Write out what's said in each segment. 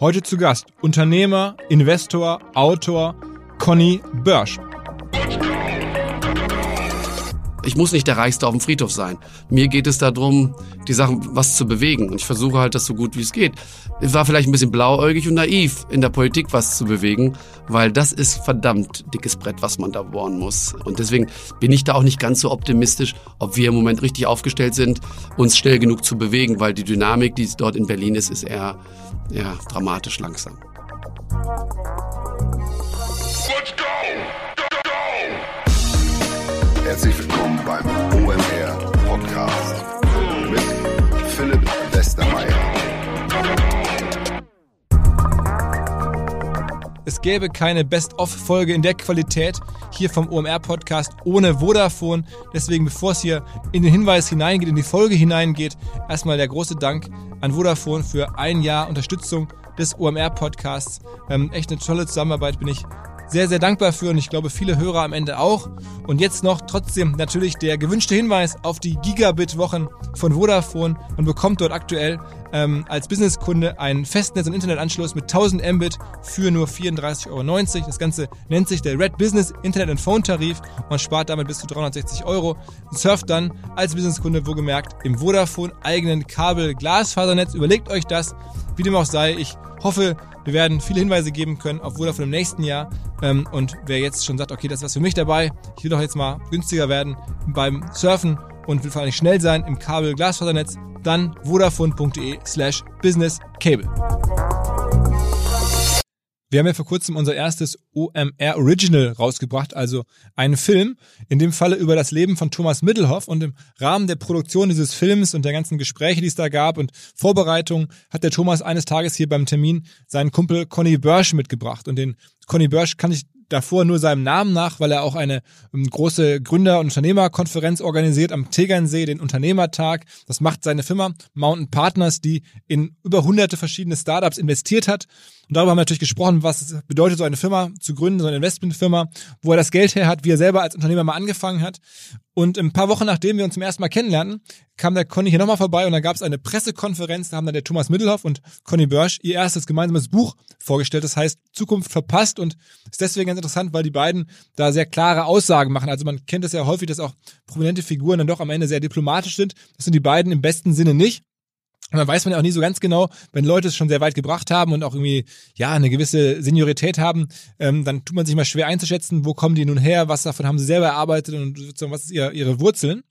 Heute zu Gast Unternehmer, Investor, Autor Conny Börsch. Ich muss nicht der Reichste auf dem Friedhof sein. Mir geht es darum, die Sachen was zu bewegen. Und ich versuche halt das so gut wie es geht. Ich war vielleicht ein bisschen blauäugig und naiv, in der Politik was zu bewegen, weil das ist verdammt dickes Brett, was man da bohren muss. Und deswegen bin ich da auch nicht ganz so optimistisch, ob wir im Moment richtig aufgestellt sind, uns schnell genug zu bewegen, weil die Dynamik, die dort in Berlin ist, ist eher, eher dramatisch langsam. Let's go! Go, go! Herzlich willkommen beim OMR Podcast mit Philipp Westermeier. Es gäbe keine Best-of-Folge in der Qualität hier vom OMR-Podcast ohne Vodafone. Deswegen, bevor es hier in den Hinweis hineingeht, in die Folge hineingeht, erstmal der große Dank an Vodafone für ein Jahr Unterstützung des OMR-Podcasts. Ähm, echt eine tolle Zusammenarbeit, bin ich sehr, sehr dankbar für und ich glaube viele Hörer am Ende auch. Und jetzt noch trotzdem natürlich der gewünschte Hinweis auf die Gigabit-Wochen von Vodafone. Man bekommt dort aktuell ähm, als Businesskunde einen Festnetz- und Internetanschluss mit 1000 Mbit für nur 34,90 Euro. Das Ganze nennt sich der Red Business Internet and Phone Tarif und man spart damit bis zu 360 Euro. Surft dann als Businesskunde wohlgemerkt im Vodafone eigenen Kabel-Glasfasernetz. Überlegt euch das, wie dem auch sei. Ich hoffe, wir werden viele Hinweise geben können auf Vodafone im nächsten Jahr. Ähm, und wer jetzt schon sagt, okay, das ist was für mich dabei, ich will doch jetzt mal günstiger werden beim Surfen und will vor allem schnell sein im Kabel-Glasfasernetz, dann vodafone.de slash businesscable. Wir haben ja vor kurzem unser erstes OMR Original rausgebracht, also einen Film, in dem Falle über das Leben von Thomas Middelhoff und im Rahmen der Produktion dieses Films und der ganzen Gespräche, die es da gab und Vorbereitungen, hat der Thomas eines Tages hier beim Termin seinen Kumpel Conny Börsch mitgebracht und den Conny Börsch kann ich davor nur seinem Namen nach, weil er auch eine um, große Gründer- und Unternehmerkonferenz organisiert am Tegernsee, den Unternehmertag. Das macht seine Firma Mountain Partners, die in über hunderte verschiedene Startups investiert hat. Und darüber haben wir natürlich gesprochen, was bedeutet, so eine Firma zu gründen, so eine Investmentfirma, wo er das Geld her hat, wie er selber als Unternehmer mal angefangen hat. Und ein paar Wochen nachdem wir uns zum ersten Mal kennenlernten, kam der Conny hier nochmal vorbei und da gab es eine Pressekonferenz, da haben dann der Thomas Middelhoff und Conny Börsch ihr erstes gemeinsames Buch vorgestellt, das heißt Zukunft verpasst und ist deswegen ganz interessant, weil die beiden da sehr klare Aussagen machen. Also man kennt es ja häufig, dass auch prominente Figuren dann doch am Ende sehr diplomatisch sind. Das sind die beiden im besten Sinne nicht. Und dann weiß man ja auch nie so ganz genau, wenn Leute es schon sehr weit gebracht haben und auch irgendwie, ja, eine gewisse Seniorität haben, ähm, dann tut man sich mal schwer einzuschätzen, wo kommen die nun her, was davon haben sie selber erarbeitet und was ist ihr, ihre Wurzeln.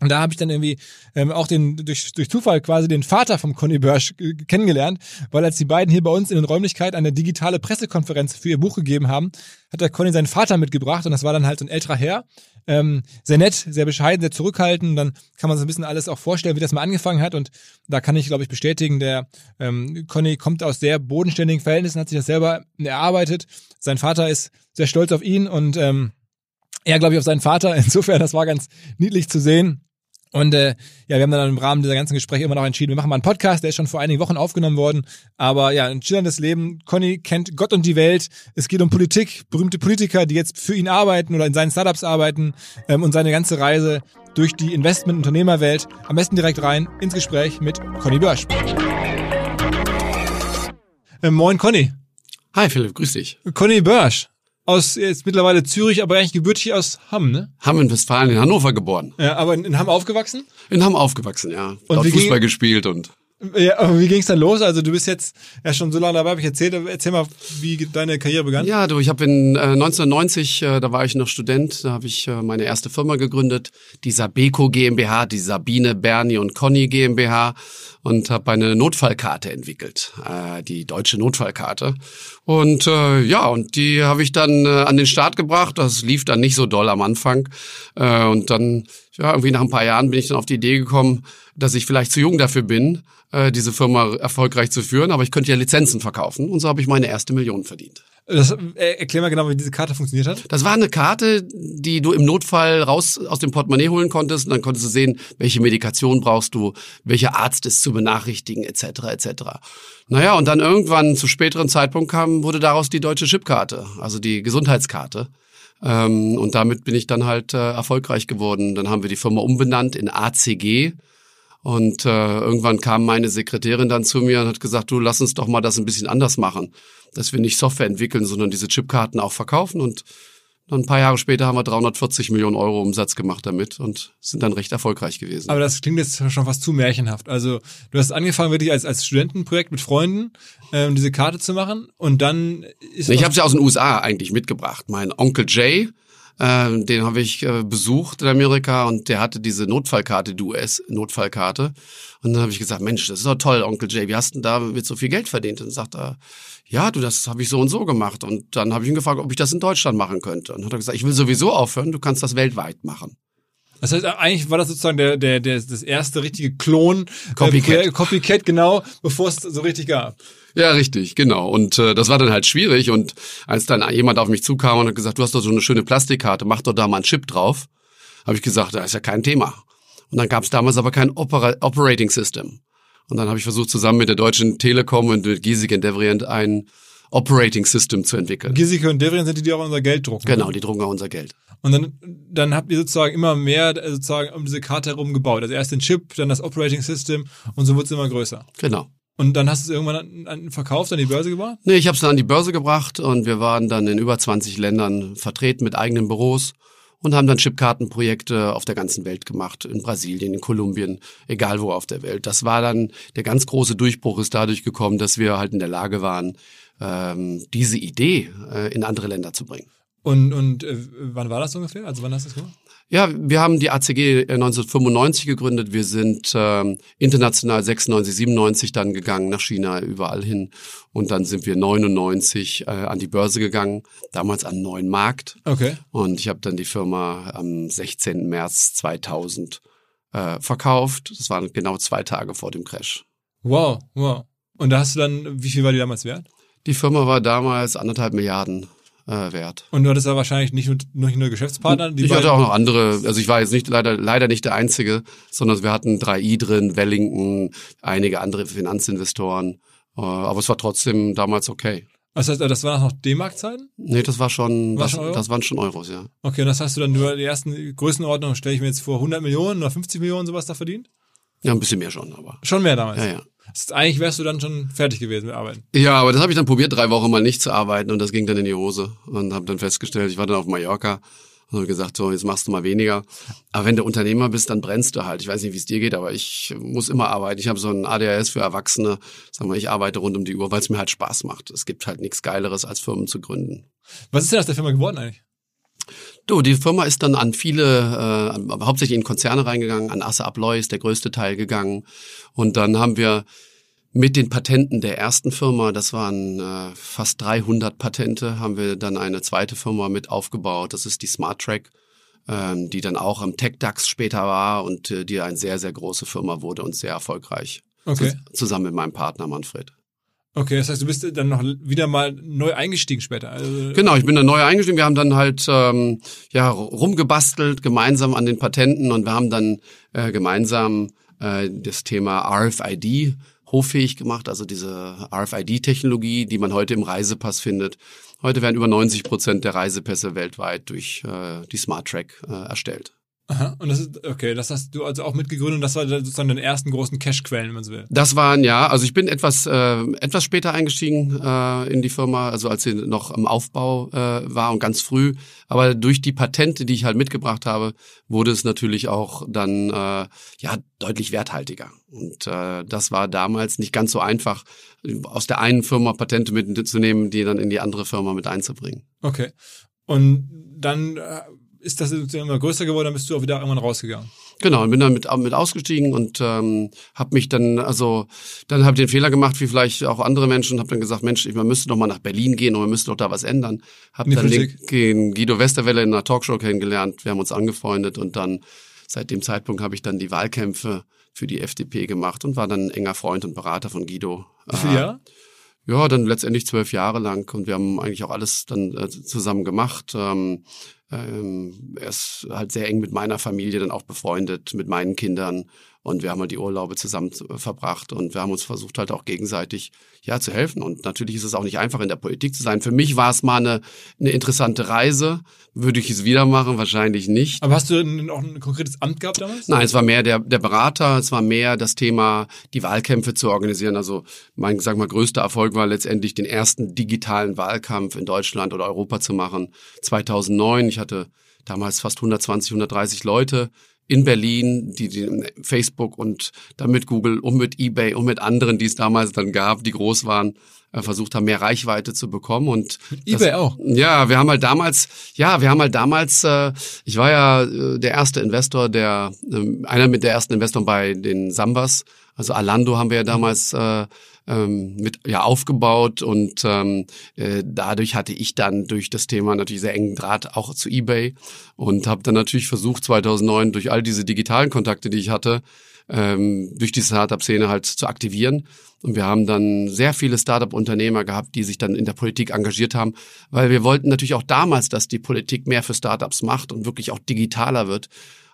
Und da habe ich dann irgendwie ähm, auch den durch, durch Zufall quasi den Vater vom Conny Börsch kennengelernt, weil als die beiden hier bei uns in den Räumlichkeiten eine digitale Pressekonferenz für ihr Buch gegeben haben, hat der Conny seinen Vater mitgebracht und das war dann halt so ein älterer Herr, ähm, sehr nett, sehr bescheiden, sehr zurückhaltend. Und dann kann man so ein bisschen alles auch vorstellen, wie das mal angefangen hat. Und da kann ich, glaube ich, bestätigen, der ähm, Conny kommt aus sehr bodenständigen Verhältnissen, hat sich das selber erarbeitet. Sein Vater ist sehr stolz auf ihn und ähm, er, glaube ich, auf seinen Vater. Insofern, das war ganz niedlich zu sehen. Und äh, ja, wir haben dann im Rahmen dieser ganzen Gespräche immer noch entschieden, wir machen mal einen Podcast, der ist schon vor einigen Wochen aufgenommen worden. Aber ja, ein schillerndes Leben. Conny kennt Gott und die Welt. Es geht um Politik, berühmte Politiker, die jetzt für ihn arbeiten oder in seinen Startups arbeiten ähm, und seine ganze Reise durch die Investment-Unternehmerwelt. Am besten direkt rein ins Gespräch mit Conny Börsch. Äh, moin Conny. Hi Philipp, grüß dich. Conny Börsch aus jetzt mittlerweile Zürich, aber eigentlich gebürtig aus Hamm, ne? Hamm in Westfalen, in Hannover geboren. Ja, aber in, in Hamm aufgewachsen? In Hamm aufgewachsen, ja. Und Dort wie ging- Fußball gespielt und Ja, aber wie ging's dann los? Also du bist jetzt ja schon so lange dabei, habe ich erzählt. Erzähl mal, wie deine Karriere begann. Ja, du, ich habe in äh, 1990, äh, da war ich noch Student, da habe ich äh, meine erste Firma gegründet, die Sabeco GmbH, die Sabine, Bernie und Conny GmbH und habe eine Notfallkarte entwickelt, äh, die deutsche Notfallkarte. Und äh, ja, und die habe ich dann äh, an den Start gebracht. Das lief dann nicht so doll am Anfang. Äh, und dann, ja, irgendwie nach ein paar Jahren bin ich dann auf die Idee gekommen, dass ich vielleicht zu jung dafür bin, äh, diese Firma erfolgreich zu führen, aber ich könnte ja Lizenzen verkaufen. Und so habe ich meine erste Million verdient. Das, äh, erklär mal genau, wie diese Karte funktioniert hat. Das war eine Karte, die du im Notfall raus aus dem Portemonnaie holen konntest und dann konntest du sehen, welche Medikation brauchst du, welcher Arzt ist zu benachrichtigen, etc. etc. Naja, und dann irgendwann zu späteren Zeitpunkt kam, wurde daraus die deutsche Chipkarte, also die Gesundheitskarte. Ähm, und damit bin ich dann halt äh, erfolgreich geworden. Dann haben wir die Firma umbenannt in ACG Und äh, irgendwann kam meine Sekretärin dann zu mir und hat gesagt, du lass uns doch mal das ein bisschen anders machen, dass wir nicht Software entwickeln, sondern diese Chipkarten auch verkaufen. Und dann ein paar Jahre später haben wir 340 Millionen Euro Umsatz gemacht damit und sind dann recht erfolgreich gewesen. Aber das klingt jetzt schon fast zu märchenhaft. Also du hast angefangen wirklich als, als Studentenprojekt mit Freunden ähm, diese Karte zu machen und dann ist... Ich habe sie aus den USA eigentlich mitgebracht. Mein Onkel Jay, äh, den habe ich äh, besucht in Amerika und der hatte diese Notfallkarte, die US-Notfallkarte. Und dann habe ich gesagt, Mensch, das ist doch toll, Onkel Jay, wie hast denn da mit so viel Geld verdient? Und dann sagt er, ja, du, das habe ich so und so gemacht. Und dann habe ich ihn gefragt, ob ich das in Deutschland machen könnte. Und dann hat er gesagt, ich will sowieso aufhören, du kannst das weltweit machen. Das heißt, eigentlich war das sozusagen der, der, der, das erste richtige Klon, Copycat. Äh, Copycat, genau, bevor es so richtig gab. Ja, richtig, genau. Und äh, das war dann halt schwierig. Und als dann jemand auf mich zukam und hat gesagt, du hast doch so eine schöne Plastikkarte, mach doch da mal einen Chip drauf, habe ich gesagt, das ist ja kein Thema. Und dann gab es damals aber kein Opera Operating System. Und dann habe ich versucht, zusammen mit der Deutschen Telekom und mit Giesecke und Devrient ein Operating System zu entwickeln. Giesecke und Devrient sind die, die auch unser Geld drucken. Genau, die drucken auch unser Geld. Und dann, dann habt ihr sozusagen immer mehr äh, sozusagen um diese Karte herum gebaut. Also erst den Chip, dann das Operating System und so wurde es immer größer. Genau. Und dann hast du es irgendwann an, an, verkauft, an die Börse gebracht? Nee, ich habe es dann an die Börse gebracht und wir waren dann in über 20 Ländern vertreten mit eigenen Büros und haben dann Chipkartenprojekte auf der ganzen Welt gemacht, in Brasilien, in Kolumbien, egal wo auf der Welt. Das war dann, der ganz große Durchbruch ist dadurch gekommen, dass wir halt in der Lage waren, ähm, diese Idee äh, in andere Länder zu bringen. Und, und äh, wann war das ungefähr? Also wann hast du das gemacht? Ja, wir haben die ACG 1995 gegründet. Wir sind ähm, international 96, 97 dann gegangen nach China, überall hin. Und dann sind wir 99 äh, an die Börse gegangen, damals an neuen Markt. Okay. Und ich habe dann die Firma am 16. März 2000 äh, verkauft. Das waren genau zwei Tage vor dem Crash. Wow, wow. Und da hast du dann, wie viel war die damals wert? Die Firma war damals anderthalb Milliarden äh, wert. Und du hattest ja wahrscheinlich nicht nur, nicht nur Geschäftspartner? Die ich hatte auch noch andere, also ich war jetzt nicht leider, leider nicht der Einzige, sondern wir hatten 3i drin, Wellington, einige andere Finanzinvestoren. Äh, aber es war trotzdem damals okay. Das heißt, das waren noch D-Mark-Zeiten? Nee, das war schon, War das, schon das waren schon Euros, ja. Okay, und das hast du dann nur die ersten Größenordnungen, stelle ich mir jetzt vor, 100 Millionen oder 50 Millionen sowas da verdient? Ja, ein bisschen mehr schon, aber. Schon mehr damals. Ja, ja. Eigentlich wärst du dann schon fertig gewesen mit Arbeiten. Ja, aber das habe ich dann probiert, drei Wochen mal nicht zu arbeiten und das ging dann in die Hose. Und habe dann festgestellt, ich war dann auf Mallorca und habe gesagt, so, jetzt machst du mal weniger. Aber wenn du Unternehmer bist, dann brennst du halt. Ich weiß nicht, wie es dir geht, aber ich muss immer arbeiten. Ich habe so ein ADHS für Erwachsene. Sag mal, ich arbeite rund um die Uhr, weil es mir halt Spaß macht. Es gibt halt nichts Geileres, als Firmen zu gründen. Was ist denn aus der Firma geworden eigentlich? Du, die Firma ist dann an viele, äh, hauptsächlich in Konzerne reingegangen, an Assa Abloy ist der größte Teil gegangen. Und dann haben wir mit den Patenten der ersten Firma, das waren äh, fast 300 Patente, haben wir dann eine zweite Firma mit aufgebaut. Das ist die SmartTrack, ähm, die dann auch im TechDAX später war und äh, die eine sehr, sehr große Firma wurde und sehr erfolgreich. Okay. Zus- Zusammen mit meinem Partner Manfred. Okay, das heißt, du bist dann noch wieder mal neu eingestiegen später. Also, Genau, ich bin dann neu eingestiegen. Wir haben dann halt ähm, ja rumgebastelt gemeinsam an den Patenten und wir haben dann äh, gemeinsam äh, das Thema RFID hoffähig gemacht, also diese RFID-Technologie, die man heute im Reisepass findet. Heute werden über 90 Prozent der Reisepässe weltweit durch äh, die SmartTrack äh, erstellt. Aha, und das ist, okay, das hast du also auch mitgegründet und das war sozusagen deine ersten großen Cashquellen, wenn man so will. Das waren ja, also ich bin etwas äh, etwas später eingestiegen äh, in die Firma, also als sie noch im Aufbau äh, war und ganz früh. Aber durch die Patente, die ich halt mitgebracht habe, wurde es natürlich auch dann äh, ja deutlich werthaltiger. Und äh, das war damals nicht ganz so einfach, aus der einen Firma Patente mitzunehmen, die dann in die andere Firma mit einzubringen. Okay. Und dann äh, ist das immer größer geworden, dann bist du auch wieder irgendwann rausgegangen. Genau, und bin dann mit, mit ausgestiegen und ähm, habe mich dann, also dann habe ich den Fehler gemacht, wie vielleicht auch andere Menschen, habe dann gesagt, Mensch, man müsste doch mal nach Berlin gehen und man müsste doch da was ändern. Habe dann den, Politik. den Guido Westerwelle in einer Talkshow kennengelernt, wir haben uns angefreundet und dann seit dem Zeitpunkt habe ich dann die Wahlkämpfe für die FDP gemacht und war dann ein enger Freund und Berater von Guido. Wie viele Äh? Ja, dann letztendlich zwölf Jahre lang und wir haben eigentlich auch alles dann äh, zusammen gemacht. Ähm, ähm, er ist halt sehr eng mit meiner Familie dann auch befreundet, mit meinen Kindern Und wir haben halt die Urlaube zusammen verbracht und wir haben uns versucht halt auch gegenseitig ja zu helfen. Und natürlich ist es auch nicht einfach in der Politik zu sein. Für mich war es mal eine, eine interessante Reise. Würde ich es wieder machen? Wahrscheinlich nicht. Aber hast du auch ein konkretes Amt gehabt damals? Nein, es war mehr der, der Berater, es war mehr das Thema, die Wahlkämpfe zu organisieren. Also mein, sag mal, größter Erfolg war letztendlich den ersten digitalen Wahlkampf in Deutschland oder Europa zu machen. 2009, ich hatte damals fast 120, 130 Leute in Berlin, die, die Facebook und dann mit Google und mit eBay und mit anderen, die es damals dann gab, die groß waren, äh, versucht haben, mehr Reichweite zu bekommen und eBay auch. Ja, wir haben halt damals, ja, wir haben halt damals, äh, ich war ja äh, der erste Investor, der äh, einer mit der ersten Investoren bei den Sambas, also Alando haben wir ja damals äh, ähm, mit ja aufgebaut und ähm, äh, dadurch hatte ich dann durch das Thema natürlich sehr engen Draht auch zu eBay und habe dann natürlich versucht 2009 durch all diese digitalen Kontakte, die ich hatte, ähm, durch die Startup-Szene halt zu aktivieren. Und wir haben dann sehr viele Startup-Unternehmer gehabt, die sich dann in der Politik engagiert haben, weil wir wollten natürlich auch damals, dass die Politik mehr für Startups macht und wirklich auch digitaler wird.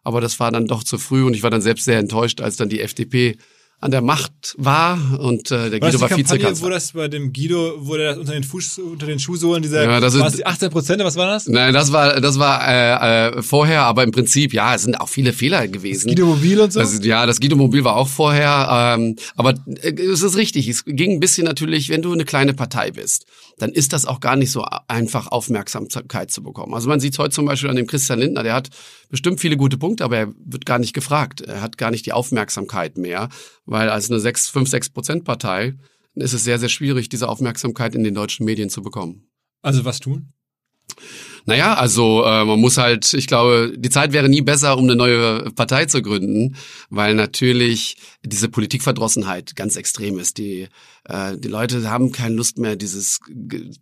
Aber das war dann doch zu früh und ich war dann selbst sehr enttäuscht, als dann die FDP an der Macht war und äh, der Guido war Vizekanzler. Wo das bei dem Guido wurde das unter den Fuß, unter den Schuhsohlen dieser ja, das war die 18 Prozent, was war das? Nein, das war das war äh, äh, vorher, aber im Prinzip ja, es sind auch viele Fehler gewesen. Das Guido Mobil und so. Also, ja, das Guido Mobil war auch vorher, ähm, aber äh, es ist richtig. Es ging ein bisschen natürlich, wenn du eine kleine Partei bist, dann ist das auch gar nicht so einfach Aufmerksamkeit zu bekommen. Also man sieht es heute zum Beispiel an dem Christian Lindner, der hat bestimmt viele gute Punkte, aber er wird gar nicht gefragt. Er hat gar nicht die Aufmerksamkeit mehr weil als eine 6, 5, 6 Prozent Partei ist es sehr, sehr schwierig, diese Aufmerksamkeit in den deutschen Medien zu bekommen. Also was tun? Naja, also äh, man muss halt, ich glaube, die Zeit wäre nie besser, um eine neue Partei zu gründen, weil natürlich diese Politikverdrossenheit ganz extrem ist. Die, äh, die Leute haben keine Lust mehr, dieses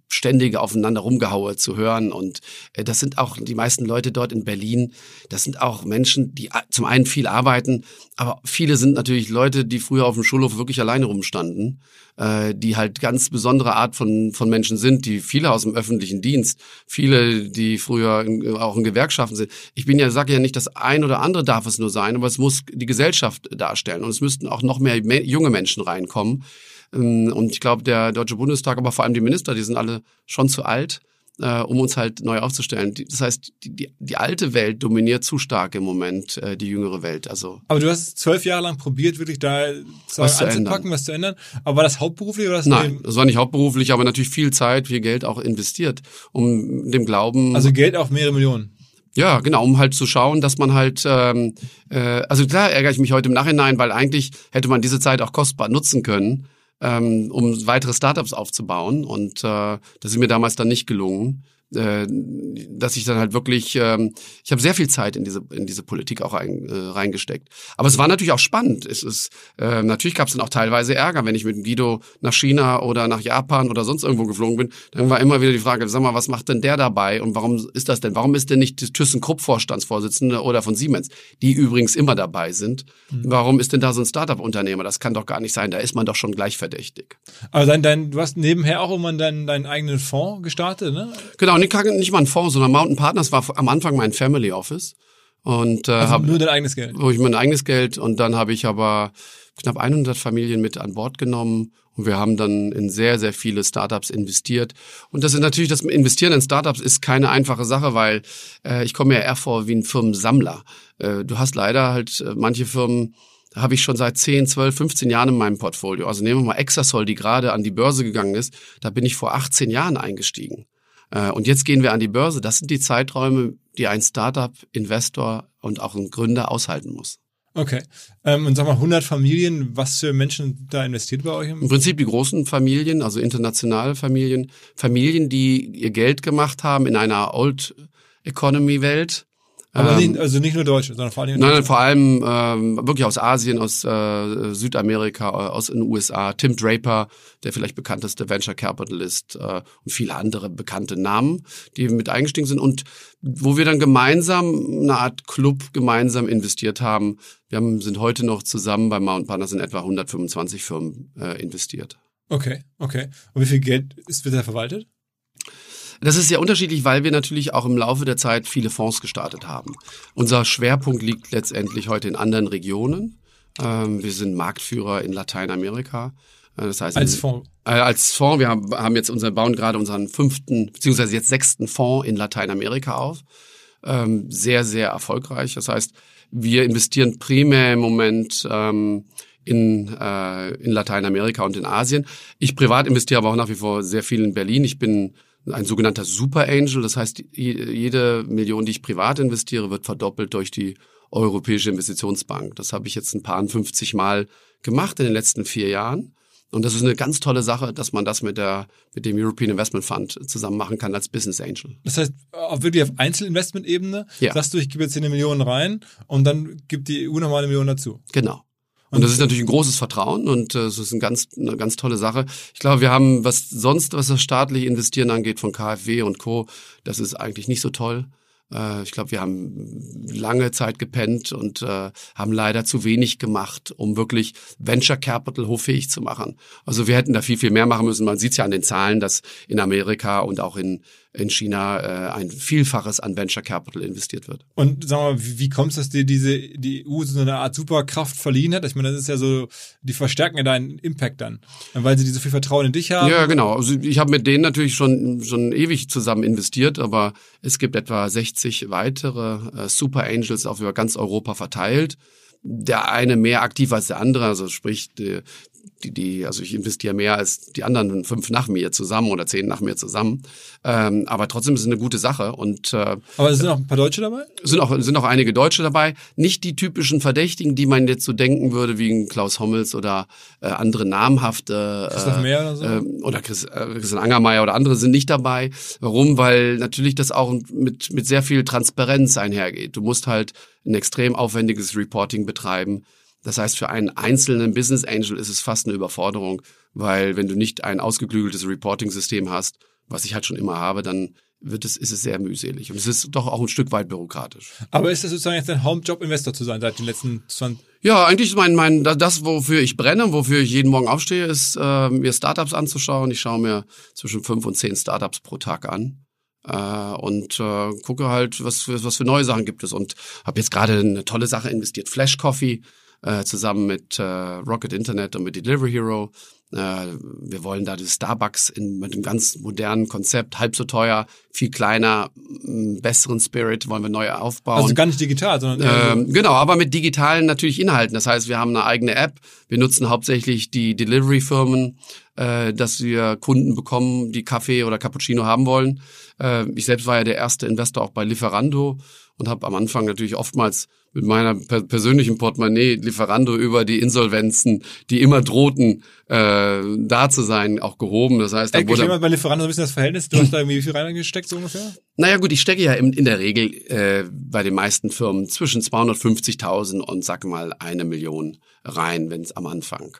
ständige Aufeinander rumgehaue zu hören. Und äh, das sind auch die meisten Leute dort in Berlin, das sind auch Menschen, die zum einen viel arbeiten, aber viele sind natürlich Leute, die früher auf dem Schulhof wirklich alleine rumstanden äh, die halt ganz besondere Art von, von Menschen sind, die viele aus dem öffentlichen Dienst, viele, die früher in, auch in Gewerkschaften sind. Ich bin ja, sage ja nicht, das ein oder andere darf es nur sein, aber es muss die Gesellschaft darstellen und es müssten auch noch mehr junge Menschen reinkommen. Ähm, und ich glaube, der Deutsche Bundestag, aber vor allem die Minister, die sind alle schon zu alt äh, um uns halt neu aufzustellen. Das heißt, die, die, die alte Welt dominiert zu stark im Moment äh, die jüngere Welt. Also aber du hast zwölf Jahre lang probiert, wirklich da was anzupacken, was zu ändern. Aber war das hauptberuflich oder das Nein, das war nicht hauptberuflich, aber natürlich viel Zeit, viel Geld auch investiert, um dem Glauben. Also Geld auf mehrere Millionen. Ja, genau, um halt zu schauen, dass man halt, ähm, äh, also klar ärgere ich mich heute im Nachhinein, weil eigentlich hätte man diese Zeit auch kostbar nutzen können ähm, um weitere Startups aufzubauen. Und äh, das ist mir damals dann nicht gelungen äh, dass ich dann halt wirklich, ähm, ich habe sehr viel Zeit in diese in diese Politik auch rein, äh, reingesteckt. Aber es war natürlich auch spannend. Es ist äh, natürlich gab es dann auch teilweise Ärger, wenn ich mit dem Guido nach China oder nach Japan oder sonst irgendwo geflogen bin. Dann war immer wieder die Frage, sag mal, was macht denn der dabei und warum ist das denn? Warum ist denn nicht ThyssenKrupp Vorstandsvorsitzende oder von Siemens, die übrigens immer dabei sind? Mhm. Warum ist denn da so ein Startup-Unternehmer? Das kann doch gar nicht sein. Da ist man doch schon gleich verdächtig. Aber dein, dein, du hast nebenher auch immer deinen, deinen eigenen Fonds gestartet, ne? Genau, nicht, nicht mal ein Fonds, sondern Mountain Partners war am Anfang mein Family Office. Und, äh, also hab, nur dein eigenes Geld? Wo ich mein eigenes Geld und dann habe ich aber knapp 100 Familien mit an Bord genommen und wir haben dann in sehr, sehr viele Startups investiert. Und das ist natürlich, das Investieren in Startups ist keine einfache Sache, weil äh, ich komme ja eher vor wie ein Firmensammler. Äh, du hast leider halt äh, manche Firmen, habe ich schon seit 10, 12, 15 Jahren in meinem Portfolio. Also nehmen wir mal Exasol, die gerade an die Börse gegangen ist. Da bin ich vor 18 Jahren eingestiegen. Äh, und jetzt gehen wir an die Börse. Das sind die Zeiträume, die ein Startup, Investor und auch ein Gründer aushalten muss. Okay. Ähm, und sag mal, 100 Familien, was für Menschen da investiert bei euch? Im Prinzip die großen Familien, also internationale Familien, Familien, die ihr Geld gemacht haben in einer Old Economy Welt aber ähm, nicht, also nicht nur Deutsche, sondern vor allem. Nein, nein, vor allem ähm, wirklich aus Asien, aus äh, Südamerika, äh, aus den USA. Tim Draper, der vielleicht bekannteste Venture Capitalist äh, und viele andere bekannte Namen, die mit eingestiegen sind und wo wir dann gemeinsam eine Art Club gemeinsam investiert haben. Wir haben, sind heute noch zusammen bei Mount Partners in etwa 125 Firmen äh, investiert. Okay, okay. Und wie viel Geld ist wird da verwaltet? Das ist sehr unterschiedlich, weil wir natürlich auch im Laufe der Zeit viele Fonds gestartet haben. Unser Schwerpunkt liegt letztendlich heute in anderen Regionen. Ähm, wir sind Marktführer in Lateinamerika. Äh, Das heißt, Als Fonds. Äh, als Fonds, wir haben, haben jetzt unseren, bauen gerade unseren fünften, beziehungsweise jetzt sechsten Fonds in Lateinamerika auf. Ähm, sehr, sehr erfolgreich. Das heißt, wir investieren primär im Moment ähm, in, äh, in Lateinamerika und in Asien. Ich privat investiere aber auch nach wie vor sehr viel in Berlin. Ich bin ein sogenannter Super Angel. Das heißt, je- jede Million, die ich privat investiere, wird verdoppelt durch die Europäische Investitionsbank. Das habe ich jetzt ein paar 50 Mal gemacht in den letzten vier Jahren. Und das ist eine ganz tolle Sache, dass man das mit der mit dem European Investment Fund zusammen machen kann als Business Angel. Das heißt, auch wirklich auf Einzelinvestment-Ebene Ja. sagst du, ich gebe jetzt hier eine Million rein und dann gibt die EU nochmal eine Million dazu. Genau. Und das ist natürlich ein großes Vertrauen und äh, es ist eine ganz, eine ganz tolle Sache. Ich glaube, wir haben, was sonst, was das staatliche Investieren angeht von KfW und Co., das ist eigentlich nicht so toll. Äh, ich glaube, wir haben lange Zeit gepennt und äh, haben leider zu wenig gemacht, um wirklich Venture Capital hochfähig zu machen. Also wir hätten da viel, viel mehr machen müssen. Man sieht es ja an den Zahlen, dass in Amerika und auch in, in China äh, ein Vielfaches an Venture Capital investiert wird. Und sag mal, wie, wie kommt es, dass dir diese, die EU so eine Art Superkraft verliehen hat? Ich meine, das ist ja so, die verstärken ja deinen Impact dann, weil sie so viel Vertrauen in dich haben. Ja, genau. Also ich habe mit denen natürlich schon schon ewig zusammen investiert, aber es gibt etwa 60 weitere äh, Super Angels auf über ganz Europa verteilt. Der eine mehr aktiv als der andere, also sprich die, die, die also ich investiere mehr als die anderen fünf nach mir zusammen oder zehn nach mir zusammen. Ähm, aber trotzdem ist es eine gute Sache und äh, Aber es sind auch ein paar Deutsche dabei? sind auch, sind auch einige Deutsche dabei. Nicht die typischen Verdächtigen, die man jetzt so denken würde, wie Klaus Hommels oder äh, andere namhafte. Christoph äh, Mehr oder so? ähm, oder Chris, äh, Christian Angermeier oder andere sind nicht dabei. Warum? Weil natürlich das auch mit, mit sehr viel Transparenz einhergeht. Du musst halt ein extrem aufwendiges Reporting betreiben. Das heißt, für einen einzelnen Business Angel ist es fast eine Überforderung, weil wenn du nicht ein ausgeklügeltes Reporting-System hast, was ich halt schon immer habe, dann wird es, ist es sehr mühselig. Und es ist doch auch ein Stück weit bürokratisch. Aber ist das sozusagen jetzt dein Hauptjob, Investor zu sein seit den letzten 20 Ja, eigentlich ist mein, mein, das, wofür ich brenne, wofür ich jeden Morgen aufstehe, ist, äh, mir Startups anzuschauen. Ich schaue mir zwischen fünf und zehn Startups pro Tag an. Äh, und äh, gucke halt, was für, was für neue Sachen gibt es. Und habe jetzt gerade eine tolle Sache investiert, Flash Coffee, äh, zusammen mit äh, Rocket Internet und mit Delivery Hero. Äh, wir wollen da die Starbucks in, mit einem ganz modernen Konzept, halb so teuer, viel kleiner, besseren Spirit wollen wir neu aufbauen. Also gar nicht digital, sondern Ähm, genau, aber mit digitalen natürlich Inhalten. Das heißt, wir haben eine eigene App. Wir nutzen hauptsächlich die Delivery-Firmen, äh, dass wir Kunden bekommen, die Kaffee oder Cappuccino haben wollen. Äh, ich selbst war ja der erste Investor auch bei Lieferando und habe am Anfang natürlich oftmals mit meiner per persönlichen Portemonnaie Lieferando über die Insolvenzen, die immer drohten, äh, da zu sein, auch gehoben. Das heißt, da Ey, wurde, mal bei Lieferanten so ein bisschen das Verhältnis. Du hast da irgendwie wie viel reingesteckt, so ungefähr? naja gut, ich stecke ja in, in der Regel äh, bei den meisten Firmen zwischen 250.000 und sag mal eine Million rein, wenn es am Anfang.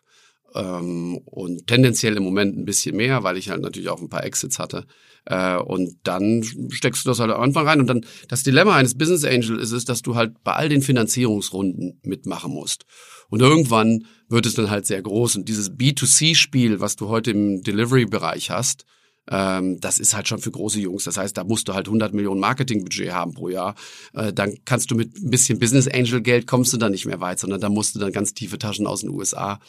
Ähm, und tendenziell im Moment ein bisschen mehr, weil ich halt natürlich auch ein paar Exits hatte. Äh, und dann steckst du das halt am Anfang rein. Und dann das Dilemma eines Business Angel ist es, dass du halt bei all den Finanzierungsrunden mitmachen musst. Und irgendwann wird es dann halt sehr groß. Und dieses B2C-Spiel, was du heute im Delivery-Bereich hast, ähm, das ist halt schon für große Jungs. Das heißt, da musst du halt 100 Millionen Marketingbudget haben pro Jahr. Äh, dann kannst du mit ein bisschen Business Angel Geld kommst du dann nicht mehr weit, sondern da musst du dann ganz tiefe Taschen aus den USA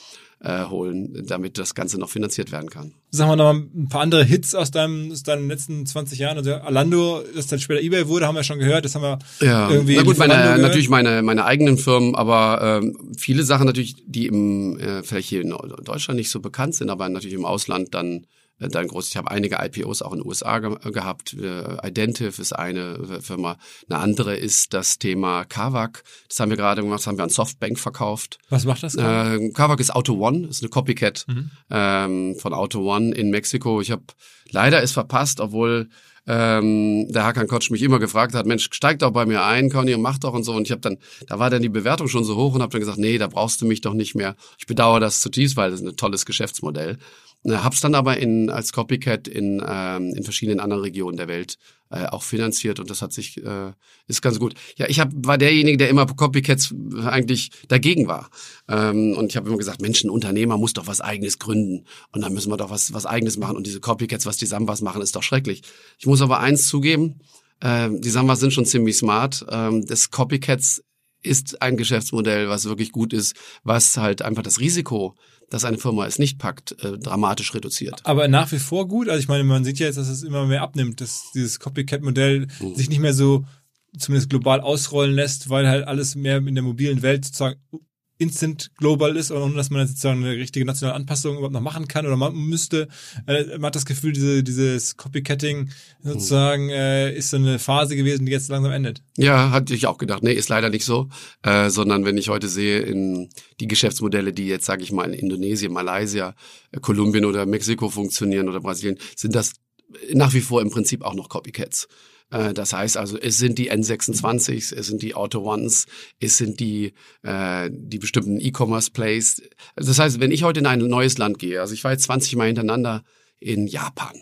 äh, holen, damit das Ganze noch finanziert werden kann. Sagen wir noch mal ein paar andere Hits aus deinem, aus deinen letzten 20 Jahren. Also Alando, das dann später Ebay wurde, haben wir schon gehört. Das haben wir Ja, irgendwie na gut, meine, natürlich meine, meine eigenen Firmen, aber ähm, viele Sachen natürlich, die im äh, vielleicht hier in Deutschland nicht so bekannt sind, aber natürlich im Ausland dann dann groß. Ich habe einige IPOs auch in den USA ge gehabt. Äh, Identiv ist eine Firma. Eine andere ist das Thema Kavak. Das haben wir gerade gemacht, das haben wir an Softbank verkauft. Was macht das? Äh, Kavak ist Auto One, ist eine Copycat Mhm. ähm, von Auto One in Mexiko. Ich habe leider es verpasst, obwohl ähm, der Hakan Kotsch mich immer gefragt hat, Mensch, steig doch bei mir ein, Conny, und mach doch und so. Und ich habe dann, da war dann die Bewertung schon so hoch und habe dann gesagt, nee, da brauchst du mich doch nicht mehr. Ich bedauere das zutiefst, weil das ist ein tolles Geschäftsmodell. Äh, Hab's dann aber in, als Copycat in, ähm, in verschiedenen anderen Regionen der Welt äh, auch finanziert und das hat sich, äh, ist ganz gut. Ja, ich hab, war derjenige, der immer Copycats eigentlich dagegen war. Ähm, und ich habe immer gesagt, Mensch, ein Unternehmer muss doch was Eigenes gründen und dann müssen wir doch was, was Eigenes machen und diese Copycats, was die Sambas machen, ist doch schrecklich. Ich muss aber eins zugeben, äh, die Sambas sind schon ziemlich smart. Ähm, das Copycats ist ein Geschäftsmodell, was wirklich gut ist, was halt einfach das Risiko, dass eine Firma es nicht packt, äh, dramatisch reduziert. Aber nach wie vor gut. Also ich meine, man sieht ja jetzt, dass es immer mehr abnimmt, dass dieses Copycat-Modell Mhm. sich nicht mehr so zumindest global ausrollen lässt, weil halt alles mehr in der mobilen Welt sozusagen instant global ist, ohne dass man sozusagen eine richtige nationale Anpassung überhaupt noch machen kann oder man müsste. Äh, man hat das Gefühl, diese, dieses Copycatting sozusagen äh, ist so eine Phase gewesen, die jetzt langsam endet. Ja, hatte ich auch gedacht. Nee, ist leider nicht so. Äh, sondern wenn ich heute sehe, in die Geschäftsmodelle, die jetzt, sage ich mal, in Indonesien, Malaysia, äh, Kolumbien oder Mexiko funktionieren oder Brasilien, sind das nach wie vor im Prinzip auch noch Copycats. Äh, Das heißt also, es sind die N26s, es sind die Auto Ones, es sind die, äh, die bestimmten E-Commerce-Plays. Das heißt, wenn ich heute in ein neues Land gehe, also ich war jetzt 20 Mal hintereinander in Japan.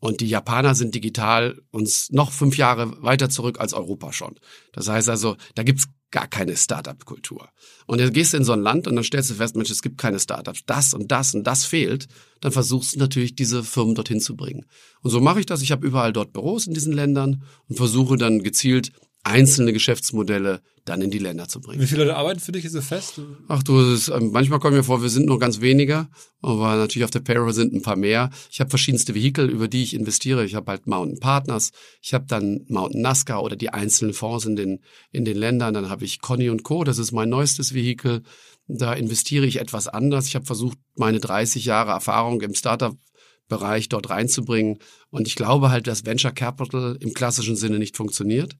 Und die Japaner sind digital uns noch fünf Jahre weiter zurück als Europa schon. Das heißt also, da gibt's gar keine Startup-Kultur. Und jetzt gehst du in so ein Land und dann stellst du fest, Mensch, es gibt keine Startups. Das und das und das fehlt. Dann versuchst du natürlich, diese Firmen dorthin zu bringen. Und so mache ich das. Ich habe überall dort Büros in diesen Ländern und versuche dann gezielt einzelne Geschäftsmodelle dann in die Länder zu bringen. Wie viele Leute arbeiten für dich so fest? Ach du, ist, ähm, manchmal kommen mir vor, wir sind nur ganz weniger, aber natürlich auf der Payroll sind ein paar mehr. Ich habe verschiedenste Vehikel, über die ich investiere. Ich habe halt Mountain Partners, ich habe dann Mountain Nazca oder die einzelnen Fonds in den, in den Ländern. Dann habe ich Conny und Co., das ist mein neuestes Vehikel. Da investiere ich etwas anders. Ich habe versucht, meine 30 Jahre Erfahrung im Startup Bereich dort reinzubringen. Und ich glaube halt, dass Venture Capital im klassischen Sinne nicht funktioniert.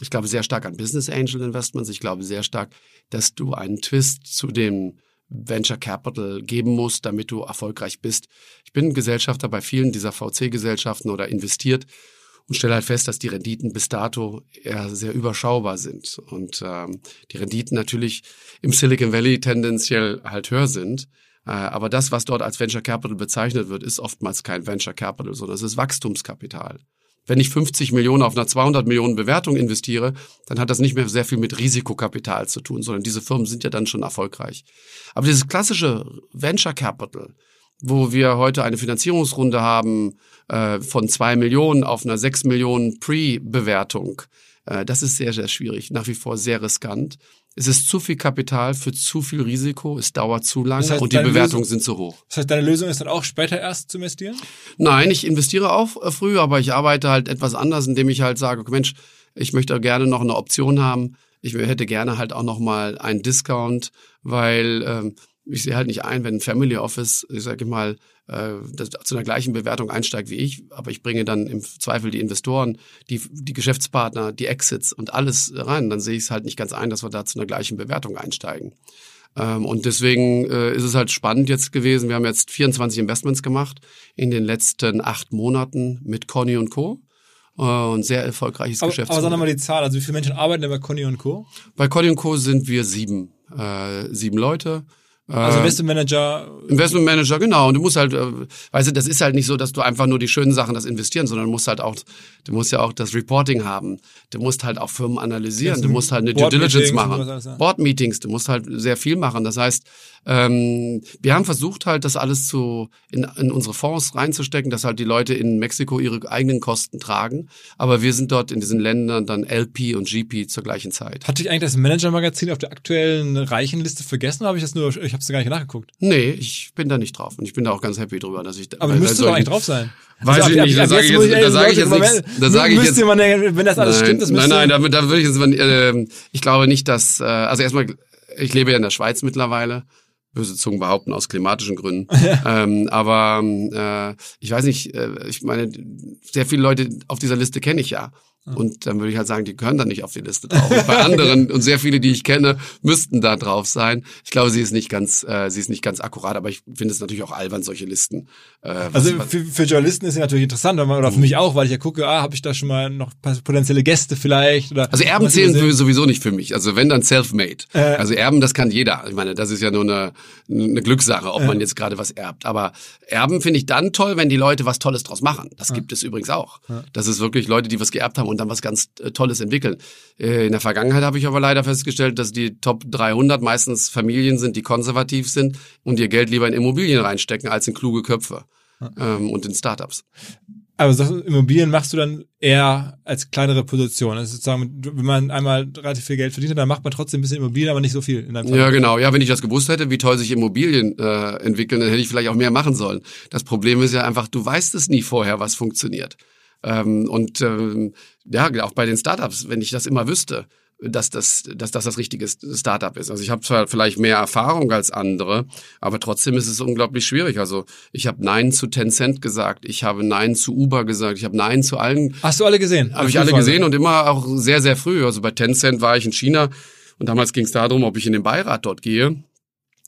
Ich glaube sehr stark an Business Angel Investments. Ich glaube sehr stark, dass du einen Twist zu dem Venture Capital geben musst, damit du erfolgreich bist. Ich bin Gesellschafter bei vielen dieser VC-Gesellschaften oder investiert und stelle halt fest, dass die Renditen bis dato eher sehr überschaubar sind und ähm, die Renditen natürlich im Silicon Valley tendenziell halt höher sind. Äh, aber das, was dort als Venture Capital bezeichnet wird, ist oftmals kein Venture Capital, sondern es ist Wachstumskapital. Wenn ich 50 Millionen auf einer 200 Millionen Bewertung investiere, dann hat das nicht mehr sehr viel mit Risikokapital zu tun, sondern diese Firmen sind ja dann schon erfolgreich. Aber dieses klassische Venture Capital, wo wir heute eine Finanzierungsrunde haben äh, von zwei Millionen auf einer sechs Millionen Pre-Bewertung, äh, das ist sehr, sehr schwierig, nach wie vor sehr riskant. Es ist zu viel Kapital für zu viel Risiko, es dauert zu lange Das heißt, und die Bewertungen Lösung- sind zu hoch. Das heißt, deine Lösung ist dann auch später erst zu investieren? Nein, ich investiere auch äh, früh, aber ich arbeite halt etwas anders, indem ich halt sage, Mensch, ich möchte gerne noch eine Option haben. Ich hätte gerne halt auch noch mal einen Discount, weil ähm, ich sehe halt nicht ein, wenn ein Family Office, ich sage mal, äh, zu einer gleichen Bewertung einsteigt wie ich, aber ich bringe dann im Zweifel die Investoren, die, die Geschäftspartner, die Exits und alles rein, dann sehe ich es halt nicht ganz ein, dass wir da zu einer gleichen Bewertung einsteigen. Ähm, und deswegen äh, ist es halt spannend jetzt gewesen. Wir haben jetzt 24 Investments gemacht in den letzten acht Monaten mit Conny und Co. Äh, und sehr erfolgreiches Aber, aber sag Geschäftsmodell. nochmal die Zahl. Also wie viele Menschen arbeiten denn bei Conny und Co.? Bei Conny und Co. sind wir sieben, äh, sieben Leute. Also Äh, Investmentmanager. Investment Manager, genau. Und du musst halt, äh, weißt du, das ist halt nicht so, dass du einfach nur die schönen Sachen das investieren, sondern du musst halt auch, du musst ja auch das Reporting haben. Du musst halt auch Firmen analysieren. Du musst halt eine Due Diligence machen. Board Meetings, du musst halt sehr viel machen. Das heißt, ähm, wir haben versucht halt, das alles zu in, in unsere Fonds reinzustecken, dass halt die Leute in Mexiko ihre eigenen Kosten tragen. Aber wir sind dort in diesen Ländern dann LP und GP zur gleichen Zeit. Hatte ich eigentlich das Manager-Magazin auf der aktuellen Reichenliste vergessen oder habe ich das nur, ich habe es gar nicht nachgeguckt. Nee, ich bin da nicht drauf und ich bin da auch ganz happy drüber, dass ich da. Aber weil- müsste weil doch eigentlich drauf sein. Weiß Also ich ab- nicht, da sage ich jetzt- da sage ich jetzt nichts. Da sage ich jetzt- man, wenn das alles nein, stimmt, das nein, nein, da, da würde ich jetzt, äh, ich glaube nicht, dass, äh, also erstmal, ich lebe ja in der Schweiz mittlerweile, böse Zungen behaupten aus klimatischen Gründen, ähm, aber äh, ich weiß nicht, äh, ich meine, sehr viele Leute auf dieser Liste kenne ich ja. Und dann würde ich halt sagen, die gehören dann nicht auf die Liste drauf. Und bei anderen und sehr viele, die ich kenne, müssten da drauf sein. Ich glaube, sie ist nicht ganz, äh, sie ist nicht ganz akkurat, aber ich finde es natürlich auch albern, solche Listen. Äh, Also was- für, für Journalisten ist ja natürlich interessant, oder für mich auch, weil ich ja gucke, ah, habe ich da schon mal noch potenzielle Gäste vielleicht oder Also Erben zählen für, sowieso nicht für mich. Also wenn dann self-made. Äh. also Erben, das kann jeder. Ich meine, das ist ja nur eine, eine Glückssache, ob man jetzt gerade was erbt. Aber Erben finde ich dann toll, wenn die Leute was Tolles draus machen. Das gibt es übrigens auch. Das ist wirklich Leute, die was geerbt haben und dann was ganz äh, Tolles entwickeln. Äh, in der Vergangenheit habe ich aber leider festgestellt, dass die Top 300 meistens Familien sind, die konservativ sind und ihr Geld lieber in Immobilien reinstecken als in kluge Köpfe ähm, und in Startups. Aber so Immobilien machst du dann eher als kleinere Position. Das ist sozusagen, wenn man einmal relativ viel Geld verdient hat, dann macht man trotzdem ein bisschen Immobilien, aber nicht so viel. In ja, genau. Ja, wenn ich das gewusst hätte, wie toll sich Immobilien äh, entwickeln, dann hätte ich vielleicht auch mehr machen sollen. Das Problem ist ja einfach, du weißt es nie vorher, was funktioniert. Ähm, und ähm, ja, auch bei den Startups, wenn ich das immer wüsste, dass das, dass das das richtige Startup ist. Also ich habe zwar vielleicht mehr Erfahrung als andere, aber trotzdem ist es unglaublich schwierig. Also ich habe Nein zu Tencent gesagt, ich habe Nein zu Uber gesagt, ich habe Nein zu allen. Hast du alle gesehen? Habe ich alle gesehen und immer auch sehr, sehr früh. Also bei Tencent war ich in China und damals ging es darum, ob ich in den Beirat dort gehe.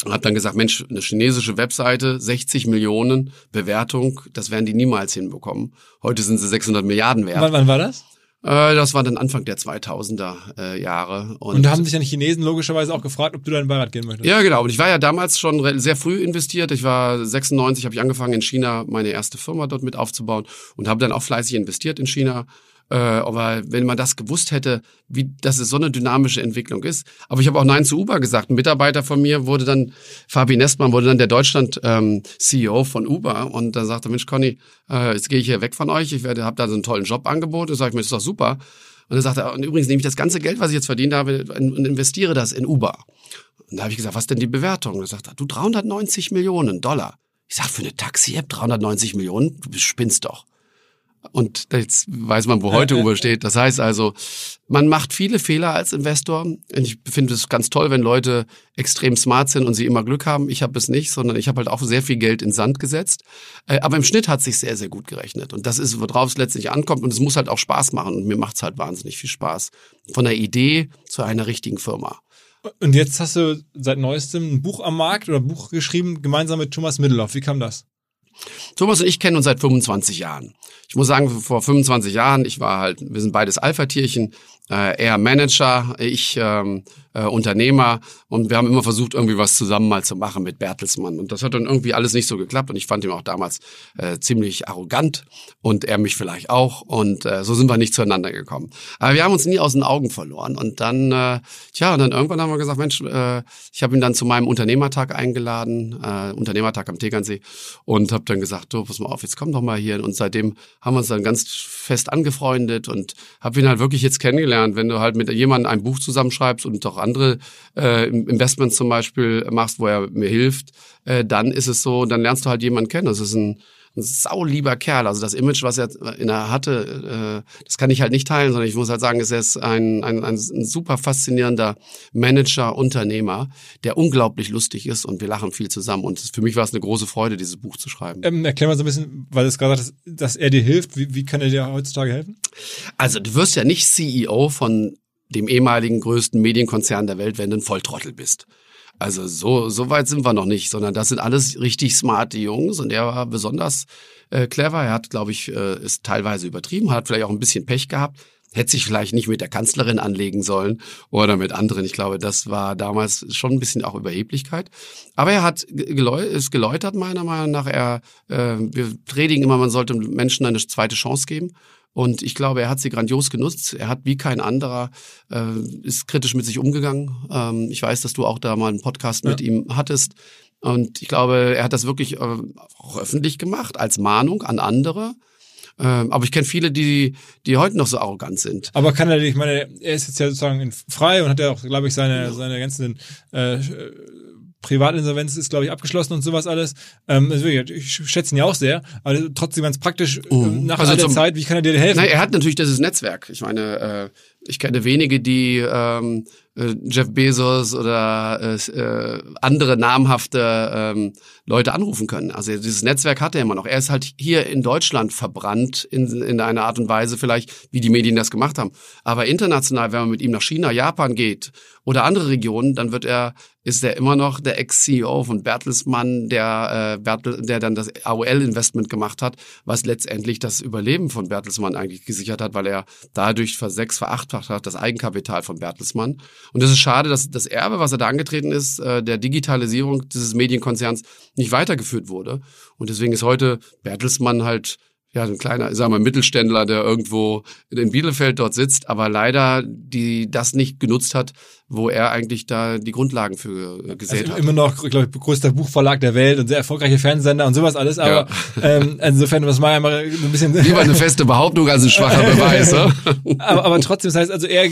Und habe dann gesagt, Mensch, eine chinesische Webseite, 60 Millionen Bewertung, das werden die niemals hinbekommen. Heute sind sie 600 Milliarden wert. Wann, wann war das? Äh, das war dann Anfang der 2000er äh, Jahre. Und, und da haben sich die Chinesen logischerweise auch gefragt, ob du da in Beirat gehen möchtest. Ja, genau. Und ich war ja damals schon sehr früh investiert. Ich war 96, habe ich angefangen in China meine erste Firma dort mit aufzubauen und habe dann auch fleißig investiert in China äh, aber wenn man das gewusst hätte, wie dass es so eine dynamische Entwicklung ist. Aber ich habe auch Nein zu Uber gesagt. Ein Mitarbeiter von mir wurde dann, Fabi Nestmann wurde dann der Deutschland-CEO ähm, von Uber und da sagte, Mensch, Conny, äh, jetzt gehe ich hier weg von euch, ich werde, habe da so einen tollen Jobangebot. Da sage ich mir, das ist doch super. Und dann sagte er, und übrigens nehme ich das ganze Geld, was ich jetzt verdient habe, und investiere das in Uber. Und da habe ich gesagt, was denn die Bewertung? Sagt er, du 390 Millionen Dollar. Ich sag, für eine Taxi-App 390 Millionen? Du spinnst doch. Und jetzt weiß man, wo heute Uber steht. Das heißt also, man macht viele Fehler als Investor. Und ich finde es ganz toll, wenn Leute extrem smart sind und sie immer Glück haben. Ich habe es nicht, sondern ich habe halt auch sehr viel Geld in Sand gesetzt. Äh, aber im Schnitt hat sich sehr, sehr gut gerechnet. Und das ist, worauf es letztlich ankommt. Und es muss halt auch Spaß machen. Und mir macht es halt wahnsinnig viel Spaß. Von der Idee zu einer richtigen Firma. Und jetzt hast du seit neuestem ein Buch am Markt oder ein Buch geschrieben, gemeinsam mit Thomas Middelhoff. Wie kam das? Thomas und ich kennen uns seit 25 Jahren. Ich muss sagen, vor 25 Jahren, ich war halt, wir sind beides Alpha-Tierchen, äh, er Manager, ich ähm, äh, Unternehmer. Und wir haben immer versucht, irgendwie was zusammen mal zu machen mit Bertelsmann. Und das hat dann irgendwie alles nicht so geklappt. Und ich fand ihn auch damals äh, ziemlich arrogant. Und er mich vielleicht auch. Und äh, so sind wir nicht zueinander gekommen. Aber wir haben uns nie aus den Augen verloren. Und dann, äh, tja, und dann irgendwann haben wir gesagt, Mensch, äh, ich habe ihn dann zu meinem Unternehmertag eingeladen, äh, Unternehmertag am Tegernsee. Und habe dann gesagt, du, pass mal auf, jetzt komm doch mal hier. Und seitdem haben wir uns dann ganz fest angefreundet. Und habe ihn halt wirklich jetzt kennengelernt, wenn du halt mit jemandem ein Buch zusammenschreibst und auch andere äh, Investments zum Beispiel machst, wo er mir hilft, äh, dann ist es so, dann lernst du halt jemanden kennen. Das ist ein, ein saulieber Kerl. Also das Image, was er in der hatte, äh, das kann ich halt nicht teilen, sondern ich muss halt sagen, es ist ein, ein, ein, super faszinierender Manager, Unternehmer, der unglaublich lustig ist und wir lachen viel zusammen. Und für mich war es eine große Freude, dieses Buch zu schreiben. Ähm, erklär mal so ein bisschen, weil es gerade sagt, dass er dir hilft. Wie, wie kann er dir heutzutage helfen? Also du wirst ja nicht CEO von dem ehemaligen größten Medienkonzern der Welt, wenn du ein Volltrottel bist. Also so, so weit sind wir noch nicht, sondern das sind alles richtig smarte Jungs und er war besonders äh, clever. Er hat, glaube ich, äh, ist teilweise übertrieben, hat vielleicht auch ein bisschen Pech gehabt. Hätte sich vielleicht nicht mit der Kanzlerin anlegen sollen oder mit anderen. Ich glaube, das war damals schon ein bisschen auch Überheblichkeit. Aber er hat ist geläutert, meiner Meinung nach. Er, äh, wir predigen immer, man sollte Menschen eine zweite Chance geben. Und ich glaube, er hat sie grandios genutzt. Er hat wie kein anderer, äh, ist kritisch mit sich umgegangen. Ähm, ich weiß, dass du auch da mal einen Podcast ja. mit ihm hattest. Und ich glaube, er hat das wirklich äh, auch öffentlich gemacht, als Mahnung an andere. Ähm, aber ich kenne viele, die, die heute noch so arrogant sind. Aber kann er, ich meine, er ist jetzt ja sozusagen frei und hat ja auch, glaube ich, seine, ja. seine ganzen äh, Privatinsolvenz ist, glaube ich, abgeschlossen und sowas alles. Ähm, also ich schätze ihn ja auch sehr, aber trotzdem ganz praktisch uh, nach also all der Zeit, wie kann er dir helfen? Nein, er hat natürlich dieses Netzwerk. Ich meine, äh, ich kenne wenige, die ähm, äh, Jeff Bezos oder äh, äh, andere namhafte ähm, Leute anrufen können. Also dieses Netzwerk hat er immer noch. Er ist halt hier in Deutschland verbrannt in, in einer Art und Weise vielleicht, wie die Medien das gemacht haben. Aber international, wenn man mit ihm nach China, Japan geht oder andere Regionen, dann wird er ist er immer noch der Ex-CEO von Bertelsmann, der, äh, Bertel, der dann das AOL-Investment gemacht hat, was letztendlich das Überleben von Bertelsmann eigentlich gesichert hat, weil er dadurch versechs, verachtfacht hat das Eigenkapital von Bertelsmann. Und es ist schade, dass das Erbe, was er da angetreten ist, äh, der Digitalisierung dieses Medienkonzerns nicht weitergeführt wurde. Und deswegen ist heute Bertelsmann halt ja, ein kleiner, sagen wir, Mittelständler, der irgendwo in Bielefeld dort sitzt, aber leider die das nicht genutzt hat, wo er eigentlich da die Grundlagen für äh, gesät also hat. Immer noch, glaube ich, größter Buchverlag der Welt und sehr erfolgreiche Fernsehsender und sowas alles, aber ja. ähm, insofern, was mal einmal ein bisschen... Lieber eine feste Behauptung als ein schwacher Beweis. ne? aber, aber trotzdem, das heißt, also er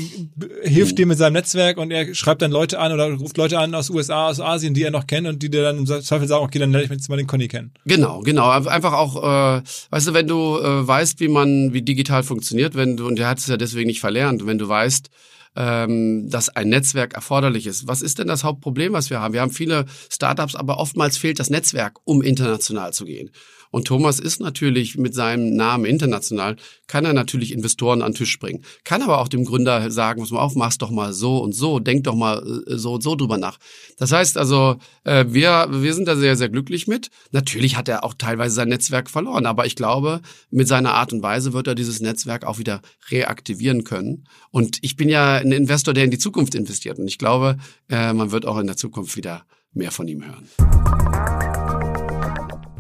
hilft dir mit seinem Netzwerk und er schreibt dann Leute an oder ruft Leute an aus USA, aus Asien, die er noch kennt und die dir dann im Zweifel sagen, okay, dann lerne ich jetzt mal den Conny kennen. Genau, genau. Einfach auch, äh, weißt du, wenn du äh, weißt, wie man, wie digital funktioniert, wenn du, und er hat es ja deswegen nicht verlernt, wenn du weißt, ähm, dass ein Netzwerk erforderlich ist. Was ist denn das Hauptproblem, was wir haben? Wir haben viele Startups, aber oftmals fehlt das Netzwerk, um international zu gehen. Und Thomas ist natürlich mit seinem Namen international, kann er natürlich Investoren an den Tisch bringen. Kann aber auch dem Gründer sagen, was mal auf, mach's doch mal so und so, denk doch mal äh, so und so drüber nach. Das heißt also, äh, wir, wir sind da sehr, sehr glücklich mit. Natürlich hat er auch teilweise sein Netzwerk verloren, aber ich glaube, mit seiner Art und Weise wird er dieses Netzwerk auch wieder reaktivieren können. Und ich bin ja ein Investor, der in die Zukunft investiert. Und ich glaube, äh, man wird auch in der Zukunft wieder mehr von ihm hören.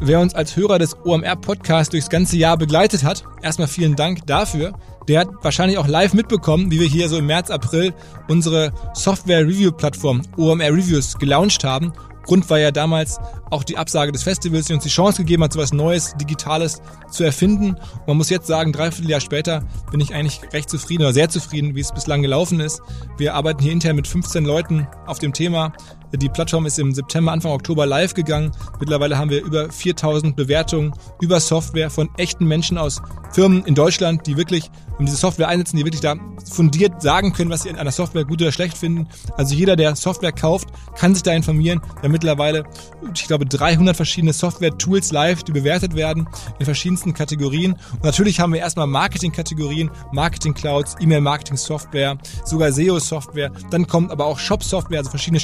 Wer uns als Hörer des OMR-Podcasts durchs ganze Jahr begleitet hat, erstmal vielen Dank dafür. Der hat wahrscheinlich auch live mitbekommen, wie wir hier so im März, April unsere Software-Review-Plattform OMR Reviews gelauncht haben. Grund war ja damals auch die Absage des Festivals, die uns die Chance gegeben hat, so was Neues, Digitales zu erfinden. Und man muss jetzt sagen, dreiviertel Jahr später bin ich eigentlich recht zufrieden oder sehr zufrieden, wie es bislang gelaufen ist. Wir arbeiten hier intern mit 15 Leuten auf dem Thema. Die Plattform ist im September, Anfang Oktober live gegangen. Mittlerweile haben wir über 4000 Bewertungen über Software von echten Menschen aus Firmen in Deutschland, die wirklich um diese Software einsetzen, die wirklich da fundiert sagen können, was sie in einer Software gut oder schlecht finden. Also jeder, der Software kauft, kann sich da informieren. Wir haben mittlerweile, ich glaube, 300 verschiedene Software-Tools live, die bewertet werden in verschiedensten Kategorien. Und natürlich haben wir erstmal Marketing-Kategorien, Marketing-Clouds, E-Mail-Marketing-Software, sogar SEO-Software. Dann kommt aber auch Shop-Software, also verschiedene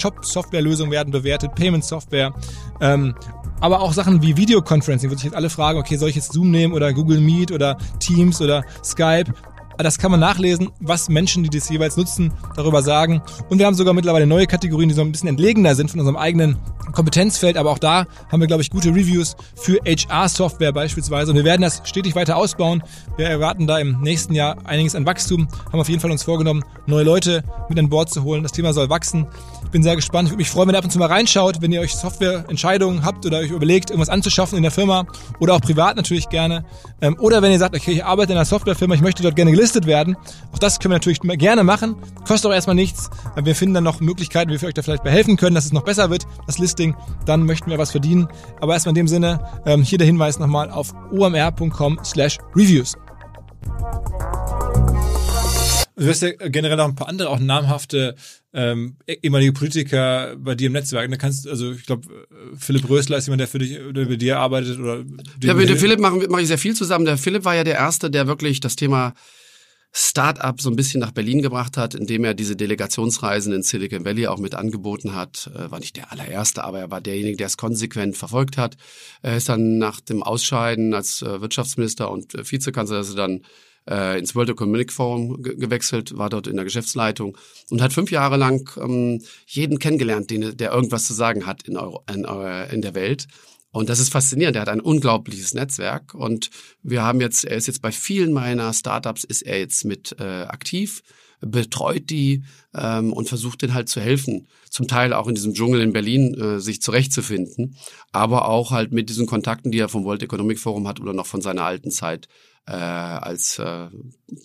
Shop-Software-Lösungen werden bewertet, Payment-Software. Ähm, aber auch Sachen wie Videoconferencing, wo sich jetzt alle fragen, okay, soll ich jetzt Zoom nehmen oder Google Meet oder Teams oder Skype? Das kann man nachlesen, was Menschen, die das jeweils nutzen, darüber sagen. Und wir haben sogar mittlerweile neue Kategorien, die so ein bisschen entlegener sind von unserem eigenen Kompetenzfeld. Aber auch da haben wir, glaube ich, gute Reviews für HR-Software beispielsweise. Und wir werden das stetig weiter ausbauen. Wir erwarten da im nächsten Jahr einiges an Wachstum. Haben auf jeden Fall uns vorgenommen, neue Leute mit an Bord zu holen. Das Thema soll wachsen. Ich bin sehr gespannt. Ich würde mich freuen, wenn ihr ab und zu mal reinschaut, wenn ihr euch Softwareentscheidungen habt oder euch überlegt, irgendwas anzuschaffen in der Firma oder auch privat natürlich gerne. Ähm, oder wenn ihr sagt, okay, ich arbeite in einer Softwarefirma, ich möchte dort gerne gelistet werden. Auch das können wir natürlich gerne machen. Kostet auch erstmal nichts. Wir finden dann noch Möglichkeiten, wie wir euch da vielleicht behelfen können, dass es noch besser wird, das Listing. Dann möchten wir was verdienen. Aber erstmal in dem Sinne, ähm, hier der Hinweis nochmal auf omr.com slash reviews. Du hast ja generell noch ein paar andere, auch namhafte ähm, ehemalige Politiker bei dir im Netzwerk. Da kannst also ich glaube, Philipp Rösler ist jemand, der für dich oder bei dir arbeitet oder. Ja, mit dem Philipp mache mach ich sehr viel zusammen. Der Philipp war ja der Erste, der wirklich das Thema Startup so ein bisschen nach Berlin gebracht hat, indem er diese Delegationsreisen in Silicon Valley auch mit angeboten hat. Äh, war nicht der allererste, aber er war derjenige, der es konsequent verfolgt hat. Er ist dann nach dem Ausscheiden als äh, Wirtschaftsminister und äh, Vizekanzler also dann ins World Economic Forum ge gewechselt, war dort in der Geschäftsleitung und hat fünf Jahre lang ähm, jeden kennengelernt, den, der irgendwas zu sagen hat in, Euro, in, in der Welt. Und das ist faszinierend. Er hat ein unglaubliches Netzwerk und wir haben jetzt, er ist jetzt bei vielen meiner Startups ist er jetzt mit äh, aktiv, betreut die ähm, und versucht denen halt zu helfen. Zum Teil auch in diesem Dschungel in Berlin äh, sich zurechtzufinden, aber auch halt mit diesen Kontakten, die er vom World Economic Forum hat oder noch von seiner alten Zeit äh, als äh,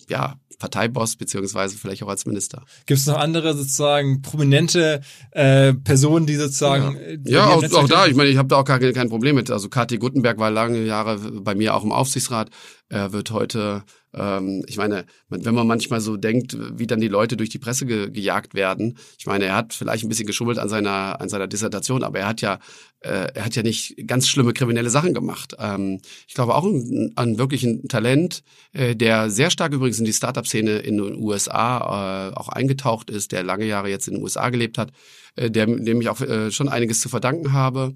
ja, Parteiboss beziehungsweise vielleicht auch als Minister. Gibt es noch andere sozusagen prominente äh, Personen, die sozusagen ja, ja auch, auch da. Ich meine, ich habe da auch gar kein Problem mit. Also Kathi Guttenberg war lange Jahre bei mir auch im Aufsichtsrat. Er wird heute ähm, ich meine, wenn man manchmal so denkt, wie dann die Leute durch die Presse ge gejagt werden. Ich meine, er hat vielleicht ein bisschen geschummelt an seiner an seiner Dissertation, aber er hat ja äh, er hat ja nicht ganz schlimme kriminelle Sachen gemacht. Ähm, ich glaube auch ein, ein wirklich ein Talent, äh, der sehr stark übrigens in die Startup-Szene in den USA äh, auch eingetaucht ist, der lange Jahre jetzt in den USA gelebt hat, äh, der, dem ich auch äh, schon einiges zu verdanken habe.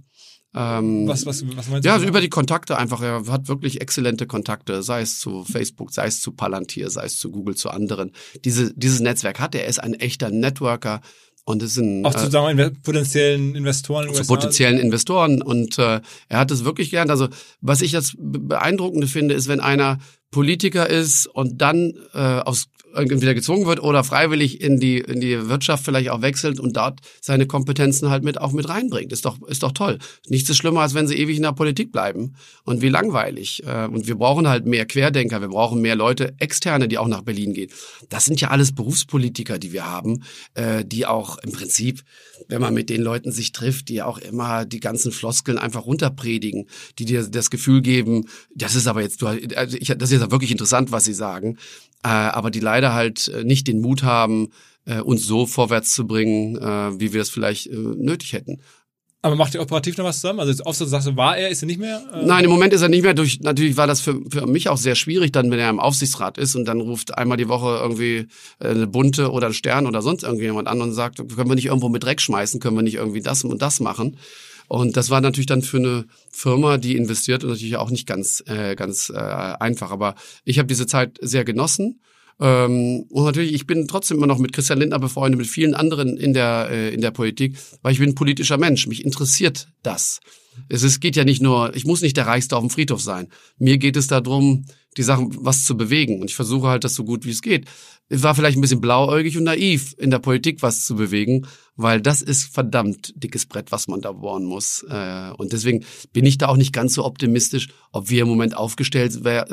Ähm, was, was, was meinst du? Ja, also über die Kontakte einfach. Er hat wirklich exzellente Kontakte, sei es zu Facebook, sei es zu Palantir, sei es zu Google, zu anderen. Diese, dieses Netzwerk hat er. Er ist ein echter Networker. Und es sind auch zu äh, äh, potenziellen Investoren. In zu USA. potenziellen Investoren und äh, er hat es wirklich gelernt. Also was ich das beeindruckende finde, ist, wenn einer Politiker ist und dann äh, aus entweder gezwungen wird oder freiwillig in die, in die Wirtschaft vielleicht auch wechselt und dort seine Kompetenzen halt mit auch mit reinbringt. Ist doch, ist doch toll. Nichts ist schlimmer, als wenn sie ewig in der Politik bleiben. Und wie langweilig. Äh, und wir brauchen halt mehr Querdenker, wir brauchen mehr Leute, Externe, die auch nach Berlin gehen. Das sind ja alles Berufspolitiker, die wir haben, äh, die auch im Prinzip, wenn man mit den Leuten sich trifft, die auch immer die ganzen Floskeln einfach runterpredigen, die dir das Gefühl geben, das ist aber jetzt, also ich, das ist ja wirklich interessant, was sie sagen aber die leider halt äh, nicht den Mut haben, äh, uns so vorwärts zu bringen, äh, wie wir es vielleicht äh, nötig hätten. Aber macht ihr operativ noch was zusammen? Also jetzt so sagst du, war er, ist er nicht mehr? Äh Nein, im Moment ist er nicht mehr. Durch, natürlich war das für, für mich auch sehr schwierig, dann, wenn er im Aufsichtsrat ist und dann ruft einmal die Woche irgendwie äh, eine Bunte oder ein Stern oder sonst irgendjemand an und sagt, können wir nicht irgendwo mit Dreck schmeißen, können wir nicht irgendwie das und das machen. Und das war natürlich dann für eine Firma, die investiert, natürlich auch nicht ganz, äh, ganz äh, einfach. Aber ich habe diese Zeit sehr genossen. Ähm, und natürlich, ich bin trotzdem immer noch mit Christian Lindner befreundet, mit vielen anderen in der, äh, in der Politik, weil ich bin ein politischer Mensch. Mich interessiert das. Es ist, geht ja nicht nur, ich muss nicht der Reichste auf dem Friedhof sein. Mir geht es darum, die Sachen was zu bewegen. Und ich versuche halt das so gut wie es geht. Ich war vielleicht ein bisschen blauäugig und naiv, in der Politik was zu bewegen, weil das ist verdammt dickes Brett, was man da bohren muss. Äh, und deswegen bin ich da auch nicht ganz so optimistisch, ob wir im Moment aufgestellt, äh,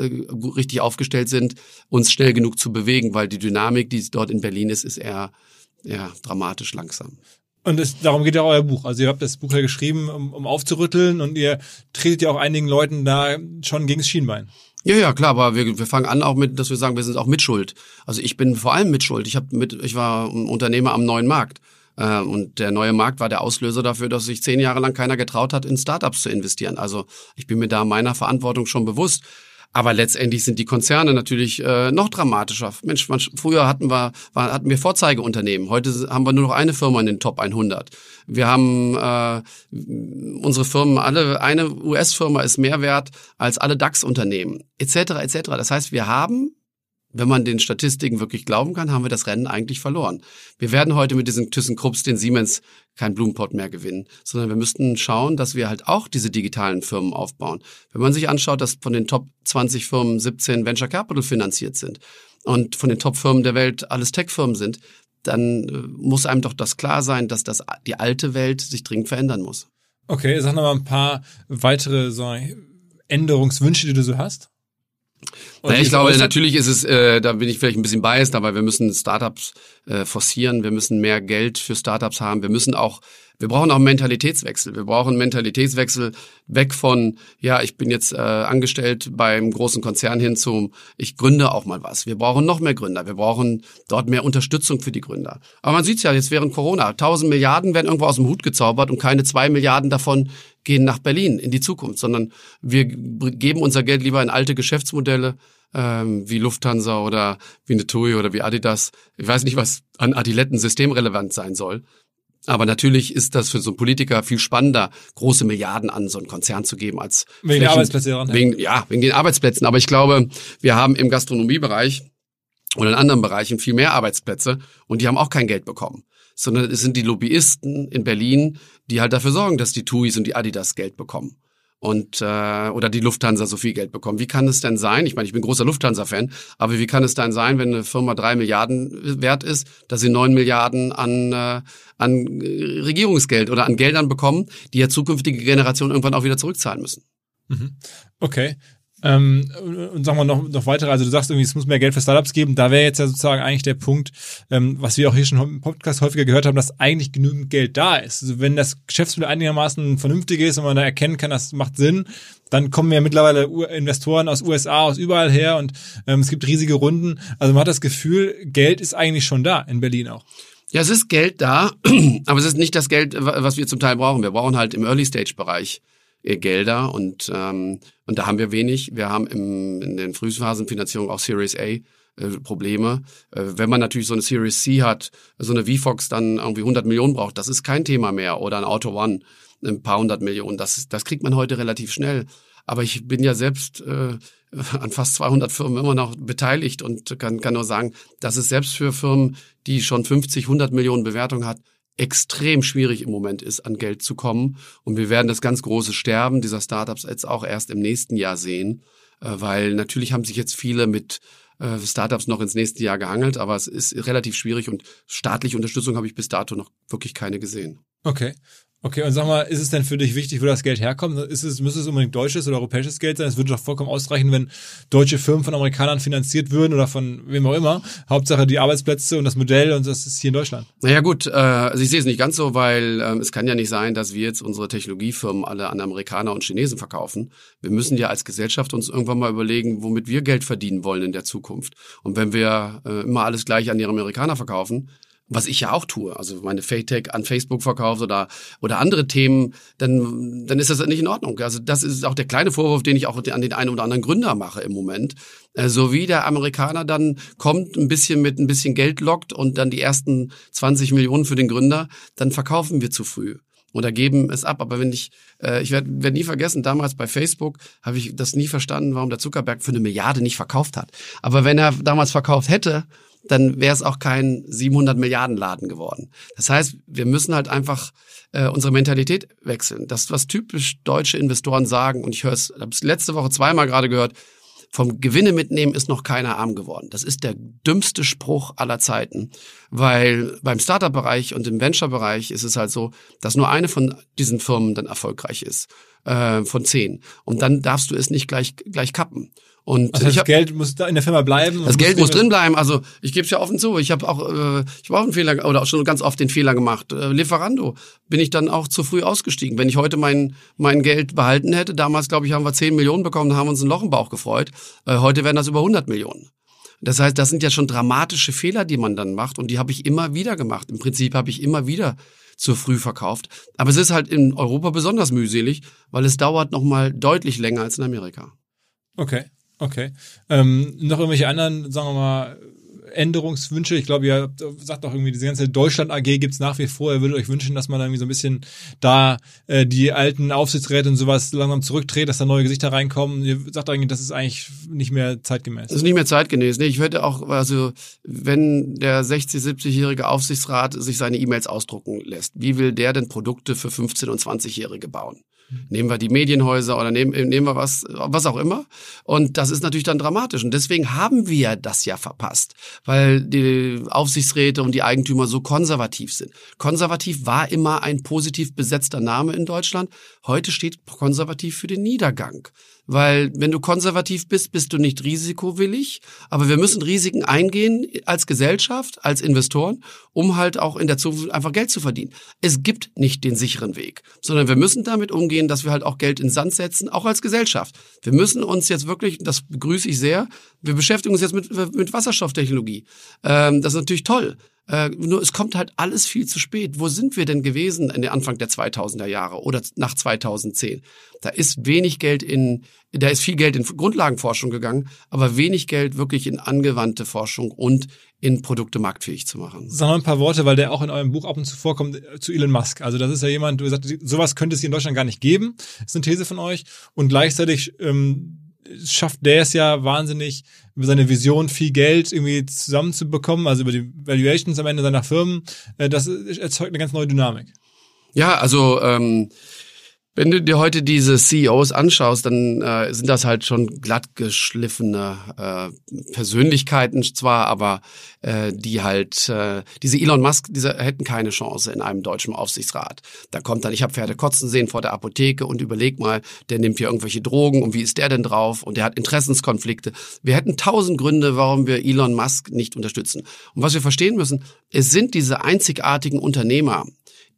richtig aufgestellt sind, uns schnell genug zu bewegen, weil die Dynamik, die dort in Berlin ist, ist eher, eher dramatisch langsam. Und es, darum geht ja auch euer Buch. Also ihr habt das Buch ja geschrieben, um, um aufzurütteln und ihr tretet ja auch einigen Leuten da schon gegen das Schienbein. Ja, ja, klar, aber wir, wir fangen an auch mit, dass wir sagen, wir sind auch mitschuld. Also ich bin vor allem mitschuld. Ich habe mit, ich war ein Unternehmer am neuen Markt. Äh, und der neue Markt war der Auslöser dafür, dass sich zehn Jahre lang keiner getraut hat, in Startups zu investieren. Also ich bin mir da meiner Verantwortung schon bewusst. Aber letztendlich sind die Konzerne natürlich äh, noch dramatischer. Mensch, man, früher hatten wir, war, hatten wir Vorzeigeunternehmen. Heute haben wir nur noch eine Firma in den Top 100. Wir haben äh, unsere Firmen, alle eine US-Firma ist mehr wert als alle DAX-Unternehmen, etc. etc. Das heißt, wir haben wenn man den Statistiken wirklich glauben kann, haben wir das Rennen eigentlich verloren. Wir werden heute mit diesen ThyssenKrupps, den Siemens, kein Blumenpott mehr gewinnen, sondern wir müssten schauen, dass wir halt auch diese digitalen Firmen aufbauen. Wenn man sich anschaut, dass von den Top 20 Firmen 17 Venture Capital finanziert sind und von den Top-Firmen der Welt alles Tech-Firmen sind, dann äh, muss einem doch das klar sein, dass das, die alte Welt sich dringend verändern muss. Okay, sag noch mal ein paar weitere so Änderungswünsche, die du so hast. Naja, ich glaube, natürlich ist es, äh, da bin ich vielleicht ein bisschen biased, aber wir müssen Startups äh, forcieren, wir müssen mehr Geld für Startups haben, wir müssen auch wir brauchen auch einen Mentalitätswechsel. Wir brauchen einen Mentalitätswechsel weg von, ja, ich bin jetzt äh, angestellt beim großen Konzern hin zum, ich gründe auch mal was. Wir brauchen noch mehr Gründer. Wir brauchen dort mehr Unterstützung für die Gründer. Aber man sieht ja jetzt während Corona, 1000 Milliarden werden irgendwo aus dem Hut gezaubert und keine zwei Milliarden davon gehen nach Berlin in die Zukunft, sondern wir geben unser Geld lieber in alte Geschäftsmodelle, ähm, wie Lufthansa oder wie eine TUI oder wie Adidas. Ich weiß nicht, was an Adiletten systemrelevant sein soll. Aber natürlich ist das für so einen Politiker viel spannender, große Milliarden an so einen Konzern zu geben, als wegen der Arbeitsplätze daran. Wegen, ja, wegen den Arbeitsplätzen. Aber ich glaube, wir haben im Gastronomiebereich oder in anderen Bereichen viel mehr Arbeitsplätze und die haben auch kein Geld bekommen. Sondern es sind die Lobbyisten in Berlin, die halt dafür sorgen, dass die TUIs und die Adidas Geld bekommen und äh, oder die Lufthansa so viel Geld bekommen. Wie kann es denn sein? Ich meine, ich bin großer Lufthansa-Fan, aber wie kann es denn sein, wenn eine Firma drei Milliarden wert ist, dass sie neun Milliarden an äh, an Regierungsgeld oder an Geldern bekommen, die ja zukünftige Generationen irgendwann auch wieder zurückzahlen müssen? Mhm. Okay. Ähm, und sagen wir noch, noch weitere, also du sagst irgendwie, es muss mehr Geld für Startups geben. Da wäre jetzt ja sozusagen eigentlich der Punkt, ähm, was wir auch hier schon im Podcast häufiger gehört haben, dass eigentlich genügend Geld da ist. Also wenn das Geschäftsmodell einigermaßen vernünftig ist und man da erkennen kann, das macht Sinn, dann kommen ja mittlerweile Investoren aus USA, aus überall her und ähm, es gibt riesige Runden. Also man hat das Gefühl, Geld ist eigentlich schon da in Berlin auch. Ja, es ist Geld da, aber es ist nicht das Geld, was wir zum Teil brauchen. Wir brauchen halt im Early-Stage-Bereich Gelder und, ähm, und da haben wir wenig. Wir haben im, in den Frühphasenfinanzierungen auch Series A äh, Probleme. Äh, wenn man natürlich so eine Series C hat, so eine VFox dann irgendwie 100 Millionen braucht, das ist kein Thema mehr. Oder ein Auto One, ein paar hundert Millionen, das, das kriegt man heute relativ schnell. Aber ich bin ja selbst äh, an fast 200 Firmen immer noch beteiligt und kann, kann nur sagen, dass es selbst für Firmen, die schon 50, 100 Millionen Bewertung hat, extrem schwierig im Moment ist, an Geld zu kommen. Und wir werden das ganz große Sterben dieser Startups jetzt auch erst im nächsten Jahr sehen, äh, weil natürlich haben sich jetzt viele mit äh, Startups noch ins nächste Jahr gehangelt, aber es ist relativ schwierig und staatliche Unterstützung habe ich bis dato noch wirklich keine gesehen. Okay. Okay, und sag mal, ist es denn für dich wichtig, wo das Geld herkommt? Ist es, müsste es unbedingt deutsches oder europäisches Geld sein? Es würde doch vollkommen ausreichen, wenn deutsche Firmen von Amerikanern finanziert würden oder von wem auch immer. Hauptsache die Arbeitsplätze und das Modell und das ist hier in Deutschland. Naja gut, äh, also ich sehe es nicht ganz so, weil ähm, es kann ja nicht sein, dass wir jetzt unsere Technologiefirmen alle an Amerikaner und Chinesen verkaufen. Wir müssen ja als Gesellschaft uns irgendwann mal überlegen, womit wir Geld verdienen wollen in der Zukunft. Und wenn wir äh, immer alles gleich an die Amerikaner verkaufen, was ich ja auch tue, also meine Fake an Facebook verkaufe oder oder andere Themen, dann dann ist das nicht in Ordnung. Also das ist auch der kleine Vorwurf, den ich auch an den einen oder anderen Gründer mache im Moment. Äh, so wie der Amerikaner dann kommt, ein bisschen mit ein bisschen Geld lockt und dann die ersten 20 Millionen für den Gründer, dann verkaufen wir zu früh oder geben es ab. Aber wenn ich, äh, ich werde werd nie vergessen, damals bei Facebook habe ich das nie verstanden, warum der Zuckerberg für eine Milliarde nicht verkauft hat. Aber wenn er damals verkauft hätte, dann wäre es auch kein 700 Milliarden Laden geworden. Das heißt, wir müssen halt einfach äh, unsere Mentalität wechseln. Das, was typisch deutsche Investoren sagen, und ich höre es, habe es letzte Woche zweimal gerade gehört, vom Gewinne mitnehmen ist noch keiner arm geworden. Das ist der dümmste Spruch aller Zeiten, weil beim Startup-Bereich und im Venture-Bereich ist es halt so, dass nur eine von diesen Firmen dann erfolgreich ist, äh, von zehn. Und dann darfst du es nicht gleich, gleich kappen. Und also das hab, Geld muss da in der Firma bleiben. Das Geld muss drin bleiben. Also ich gebe es ja offen zu. Ich habe auch, äh, ich habe auch einen Fehler oder auch schon ganz oft den Fehler gemacht. Äh, Lieferando bin ich dann auch zu früh ausgestiegen. Wenn ich heute mein mein Geld behalten hätte, damals glaube ich haben wir 10 Millionen bekommen, haben uns ein Loch im Bauch gefreut. Äh, heute wären das über 100 Millionen. Das heißt, das sind ja schon dramatische Fehler, die man dann macht und die habe ich immer wieder gemacht. Im Prinzip habe ich immer wieder zu früh verkauft. Aber es ist halt in Europa besonders mühselig, weil es dauert noch mal deutlich länger als in Amerika. Okay. Okay. Ähm, noch irgendwelche anderen, sagen wir mal, Änderungswünsche? Ich glaube, ihr sagt doch irgendwie, diese ganze Deutschland AG gibt's nach wie vor. Ihr würdet euch wünschen, dass man irgendwie so ein bisschen da äh, die alten Aufsichtsräte und sowas langsam zurückdreht, dass da neue Gesichter reinkommen. Ihr sagt eigentlich, das ist eigentlich nicht mehr zeitgemäß. Das ist nicht mehr zeitgemäß. Nee, ich würde auch, also wenn der 60-, 70-jährige Aufsichtsrat sich seine E-Mails ausdrucken lässt, wie will der denn Produkte für 15- und 20-Jährige bauen? Nehmen wir die Medienhäuser oder nehmen, nehmen wir was, was auch immer. Und das ist natürlich dann dramatisch. Und deswegen haben wir das ja verpasst, weil die Aufsichtsräte und die Eigentümer so konservativ sind. Konservativ war immer ein positiv besetzter Name in Deutschland. Heute steht konservativ für den Niedergang. Weil wenn du konservativ bist, bist du nicht risikowillig. Aber wir müssen Risiken eingehen als Gesellschaft, als Investoren, um halt auch in der Zukunft einfach Geld zu verdienen. Es gibt nicht den sicheren Weg, sondern wir müssen damit umgehen, dass wir halt auch Geld in Sand setzen, auch als Gesellschaft. Wir müssen uns jetzt wirklich, das begrüße ich sehr, wir beschäftigen uns jetzt mit, mit Wasserstofftechnologie. Ähm, das ist natürlich toll. Äh, nur es kommt halt alles viel zu spät. Wo sind wir denn gewesen in der Anfang der 2000er Jahre oder nach 2010? Da ist wenig Geld in, da ist viel Geld in Grundlagenforschung gegangen, aber wenig Geld wirklich in angewandte Forschung und in Produkte marktfähig zu machen. Sag mal ein paar Worte, weil der auch in eurem Buch ab und zu vorkommt, äh, zu Elon Musk. Also das ist ja jemand, du sagst, sowas könnte es hier in Deutschland gar nicht geben. Ist eine These von euch. Und gleichzeitig ähm, schafft der es ja wahnsinnig, über seine Vision viel Geld irgendwie zusammenzubekommen, also über die Valuations am Ende seiner Firmen. Äh, das erzeugt eine ganz neue Dynamik. Ja, also ähm, wenn du dir heute diese CEOs anschaust, dann äh, sind das halt schon glatt geschliffene äh, Persönlichkeiten zwar, aber äh, die halt äh, diese Elon Musk, diese hätten keine Chance in einem deutschen Aufsichtsrat. Da kommt dann, ich habe Pferde kotzen sehen vor der Apotheke und überleg mal, der nimmt hier irgendwelche Drogen und wie ist der denn drauf und der hat Interessenskonflikte. Wir hätten tausend Gründe, warum wir Elon Musk nicht unterstützen. Und was wir verstehen müssen, es sind diese einzigartigen Unternehmer,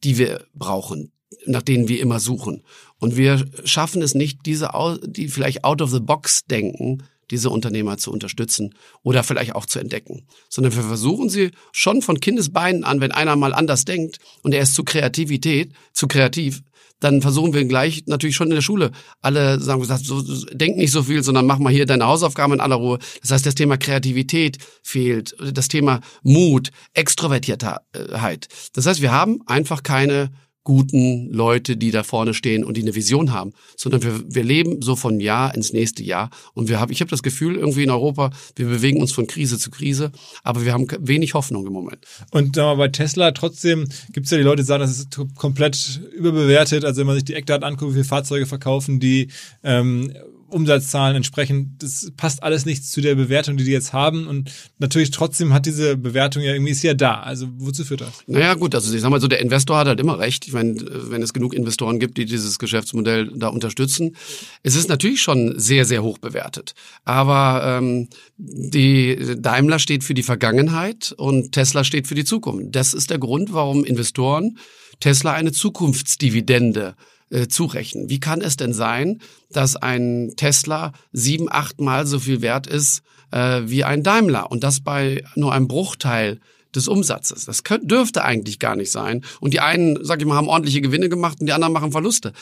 die wir brauchen nach denen wir immer suchen. Und wir schaffen es nicht, diese, die vielleicht out of the box denken, diese Unternehmer zu unterstützen oder vielleicht auch zu entdecken, sondern wir versuchen sie schon von Kindesbeinen an, wenn einer mal anders denkt und er ist zu Kreativität, zu kreativ, dann versuchen wir gleich natürlich schon in der Schule. Alle sagen, so, denk nicht so viel, sondern mach mal hier deine Hausaufgaben in aller Ruhe. Das heißt, das Thema Kreativität fehlt, das Thema Mut, Extrovertiertheit. Das heißt, wir haben einfach keine guten Leute, die da vorne stehen und die eine Vision haben, sondern wir, wir leben so von Jahr ins nächste Jahr und wir haben, ich habe das Gefühl irgendwie in Europa, wir bewegen uns von Krise zu Krise, aber wir haben wenig Hoffnung im Moment. Und äh, bei Tesla trotzdem gibt es ja die Leute, die sagen, das ist komplett überbewertet. Also wenn man sich die Eckdaten anguckt, wie viele Fahrzeuge verkaufen die, ähm, Umsatzzahlen entsprechend, das passt alles nicht zu der Bewertung, die die jetzt haben. Und natürlich trotzdem hat diese Bewertung ja irgendwie ist ja da. Also wozu führt das? Naja, gut, also ich sag mal so, der Investor hat halt immer recht. Ich meine, wenn es genug Investoren gibt, die dieses Geschäftsmodell da unterstützen. Es ist natürlich schon sehr, sehr hoch bewertet. Aber ähm, die Daimler steht für die Vergangenheit und Tesla steht für die Zukunft. Das ist der Grund, warum Investoren Tesla eine Zukunftsdividende äh, zurechnen. Wie kann es denn sein, dass ein Tesla sieben, achtmal so viel wert ist äh, wie ein Daimler und das bei nur einem Bruchteil des Umsatzes. Das könnte, dürfte eigentlich gar nicht sein. Und die einen, sag ich mal, haben ordentliche Gewinne gemacht und die anderen machen Verluste.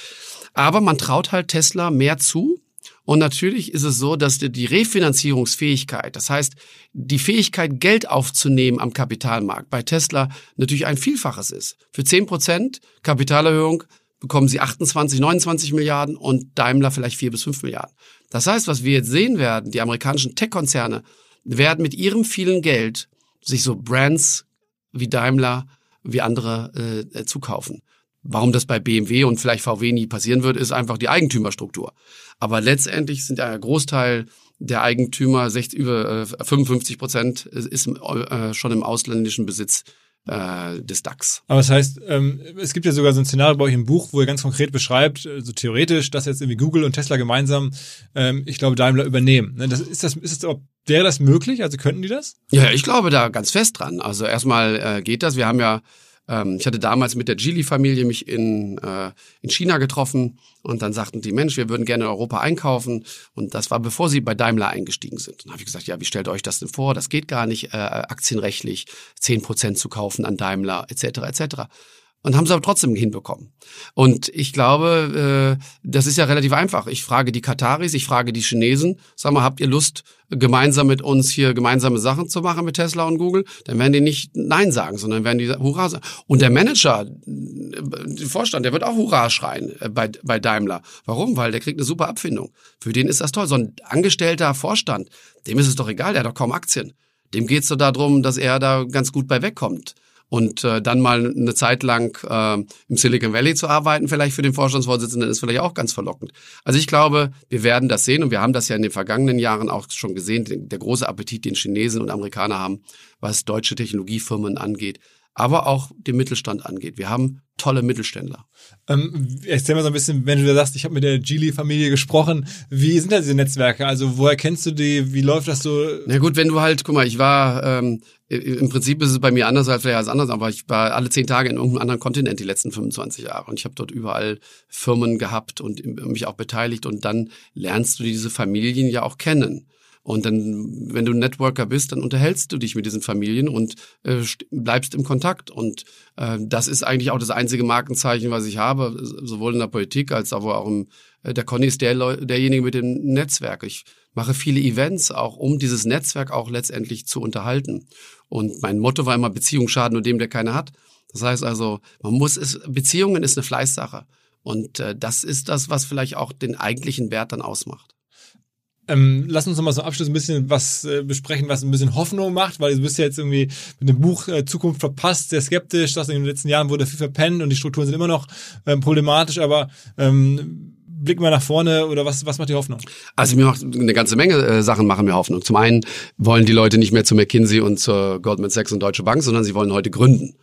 Aber man traut halt Tesla mehr zu. Und natürlich ist es so, dass die Refinanzierungsfähigkeit, das heißt, die Fähigkeit, Geld aufzunehmen am Kapitalmarkt bei Tesla natürlich ein Vielfaches ist. Für zehn Prozent Kapitalerhöhung bekommen sie 28, 29 Milliarden und Daimler vielleicht 4 bis 5 Milliarden. Das heißt, was wir jetzt sehen werden, die amerikanischen Tech-Konzerne werden mit ihrem vielen Geld sich so Brands wie Daimler, wie andere äh, zukaufen. Warum das bei BMW und vielleicht VW nie passieren wird, ist einfach die Eigentümerstruktur. Aber letztendlich sind ein Großteil der Eigentümer, 60, über äh, 55 Prozent, ist äh, schon im ausländischen Besitz äh, des DAX. Aber das heißt, ähm, es gibt ja sogar so ein Szenario bei euch im Buch, wo ihr ganz konkret beschreibt, so also theoretisch, dass jetzt irgendwie Google und Tesla gemeinsam, ähm, ich glaube, Daimler übernehmen. Ne? Das, ist das, ist das, wäre das möglich? Also könnten die das? Ja, ich glaube da ganz fest dran. Also erstmal äh, geht das. Wir haben ja ähm, ich hatte damals mit der Geely-Familie mich in, äh, in China getroffen und dann sagten die, Mensch, wir würden gerne in Europa einkaufen. Und das war, bevor sie bei Daimler eingestiegen sind. Dann habe ich gesagt, ja, wie stellt euch das denn vor? Das geht gar nicht, äh, aktienrechtlich zehn Prozent zu kaufen an Daimler etc. etc und haben es aber trotzdem hinbekommen. Und ich glaube, äh, das ist ja relativ einfach. Ich frage die Kataris, ich frage die Chinesen, sag mal, habt ihr Lust, gemeinsam mit uns hier gemeinsame Sachen zu machen mit Tesla und Google? Dann werden die nicht Nein sagen, sondern werden die Hurra sagen. Und der Manager, der Vorstand, der wird auch Hurra schreien äh, bei, bei Daimler. Warum? Weil der kriegt eine super Abfindung. Für den ist das toll. So ein angestellter Vorstand, dem ist es doch egal, der hat doch kaum Aktien. Dem geht's so darum, dass er da ganz gut bei wegkommt und äh, dann mal eine Zeit lang äh, im Silicon Valley zu arbeiten, vielleicht für den Vorstandsvorsitzenden, ist vielleicht auch ganz verlockend. Also ich glaube, wir werden das sehen und wir haben das ja in den vergangenen Jahren auch schon gesehen, der große Appetit, den Chinesen und Amerikaner haben, was deutsche Technologiefirmen angeht, aber auch den Mittelstand angeht. Wir haben tolle Mittelständler. Ähm, erzähl mal so ein bisschen, wenn du sagst, ich habe mit der Geely-Familie gesprochen, wie sind da diese Netzwerke? Also woher kennst du die? Wie läuft das so? Na gut, wenn du halt, guck mal, ich war, ähm, im Prinzip ist es bei mir anders als vielleicht als anders, aber ich war alle zehn Tage in irgendeinem anderen Kontinent die letzten 25 Jahre und ich habe dort überall Firmen gehabt und mich auch beteiligt und dann lernst du diese Familien ja auch kennen. Und dann, wenn du Networker bist, dann unterhältst du dich mit diesen Familien und äh, bleibst im Kontakt. Und äh, das ist eigentlich auch das einzige Markenzeichen, was ich habe, sowohl in der Politik als auch im, äh, der Conny ist der, derjenige mit dem Netzwerk. Ich mache viele Events auch, um dieses Netzwerk auch letztendlich zu unterhalten. Und mein Motto war immer, Beziehung schaden nur dem, der keine hat. Das heißt also, man muss es, Beziehungen ist eine Fleißsache. Und äh, das ist das, was vielleicht auch den eigentlichen Wert dann ausmacht. Ähm, lass uns nochmal zum Abschluss ein bisschen was äh, besprechen, was ein bisschen Hoffnung macht, weil du bist ja jetzt irgendwie mit dem Buch äh, Zukunft verpasst, sehr skeptisch, dass in den letzten Jahren wurde viel verpennt und die Strukturen sind immer noch ähm, problematisch, aber ähm, blicken wir nach vorne oder was, was macht die Hoffnung? Also mir macht eine ganze Menge äh, Sachen machen mir Hoffnung. Zum einen wollen die Leute nicht mehr zu McKinsey und zur Goldman Sachs und Deutsche Bank, sondern sie wollen heute gründen.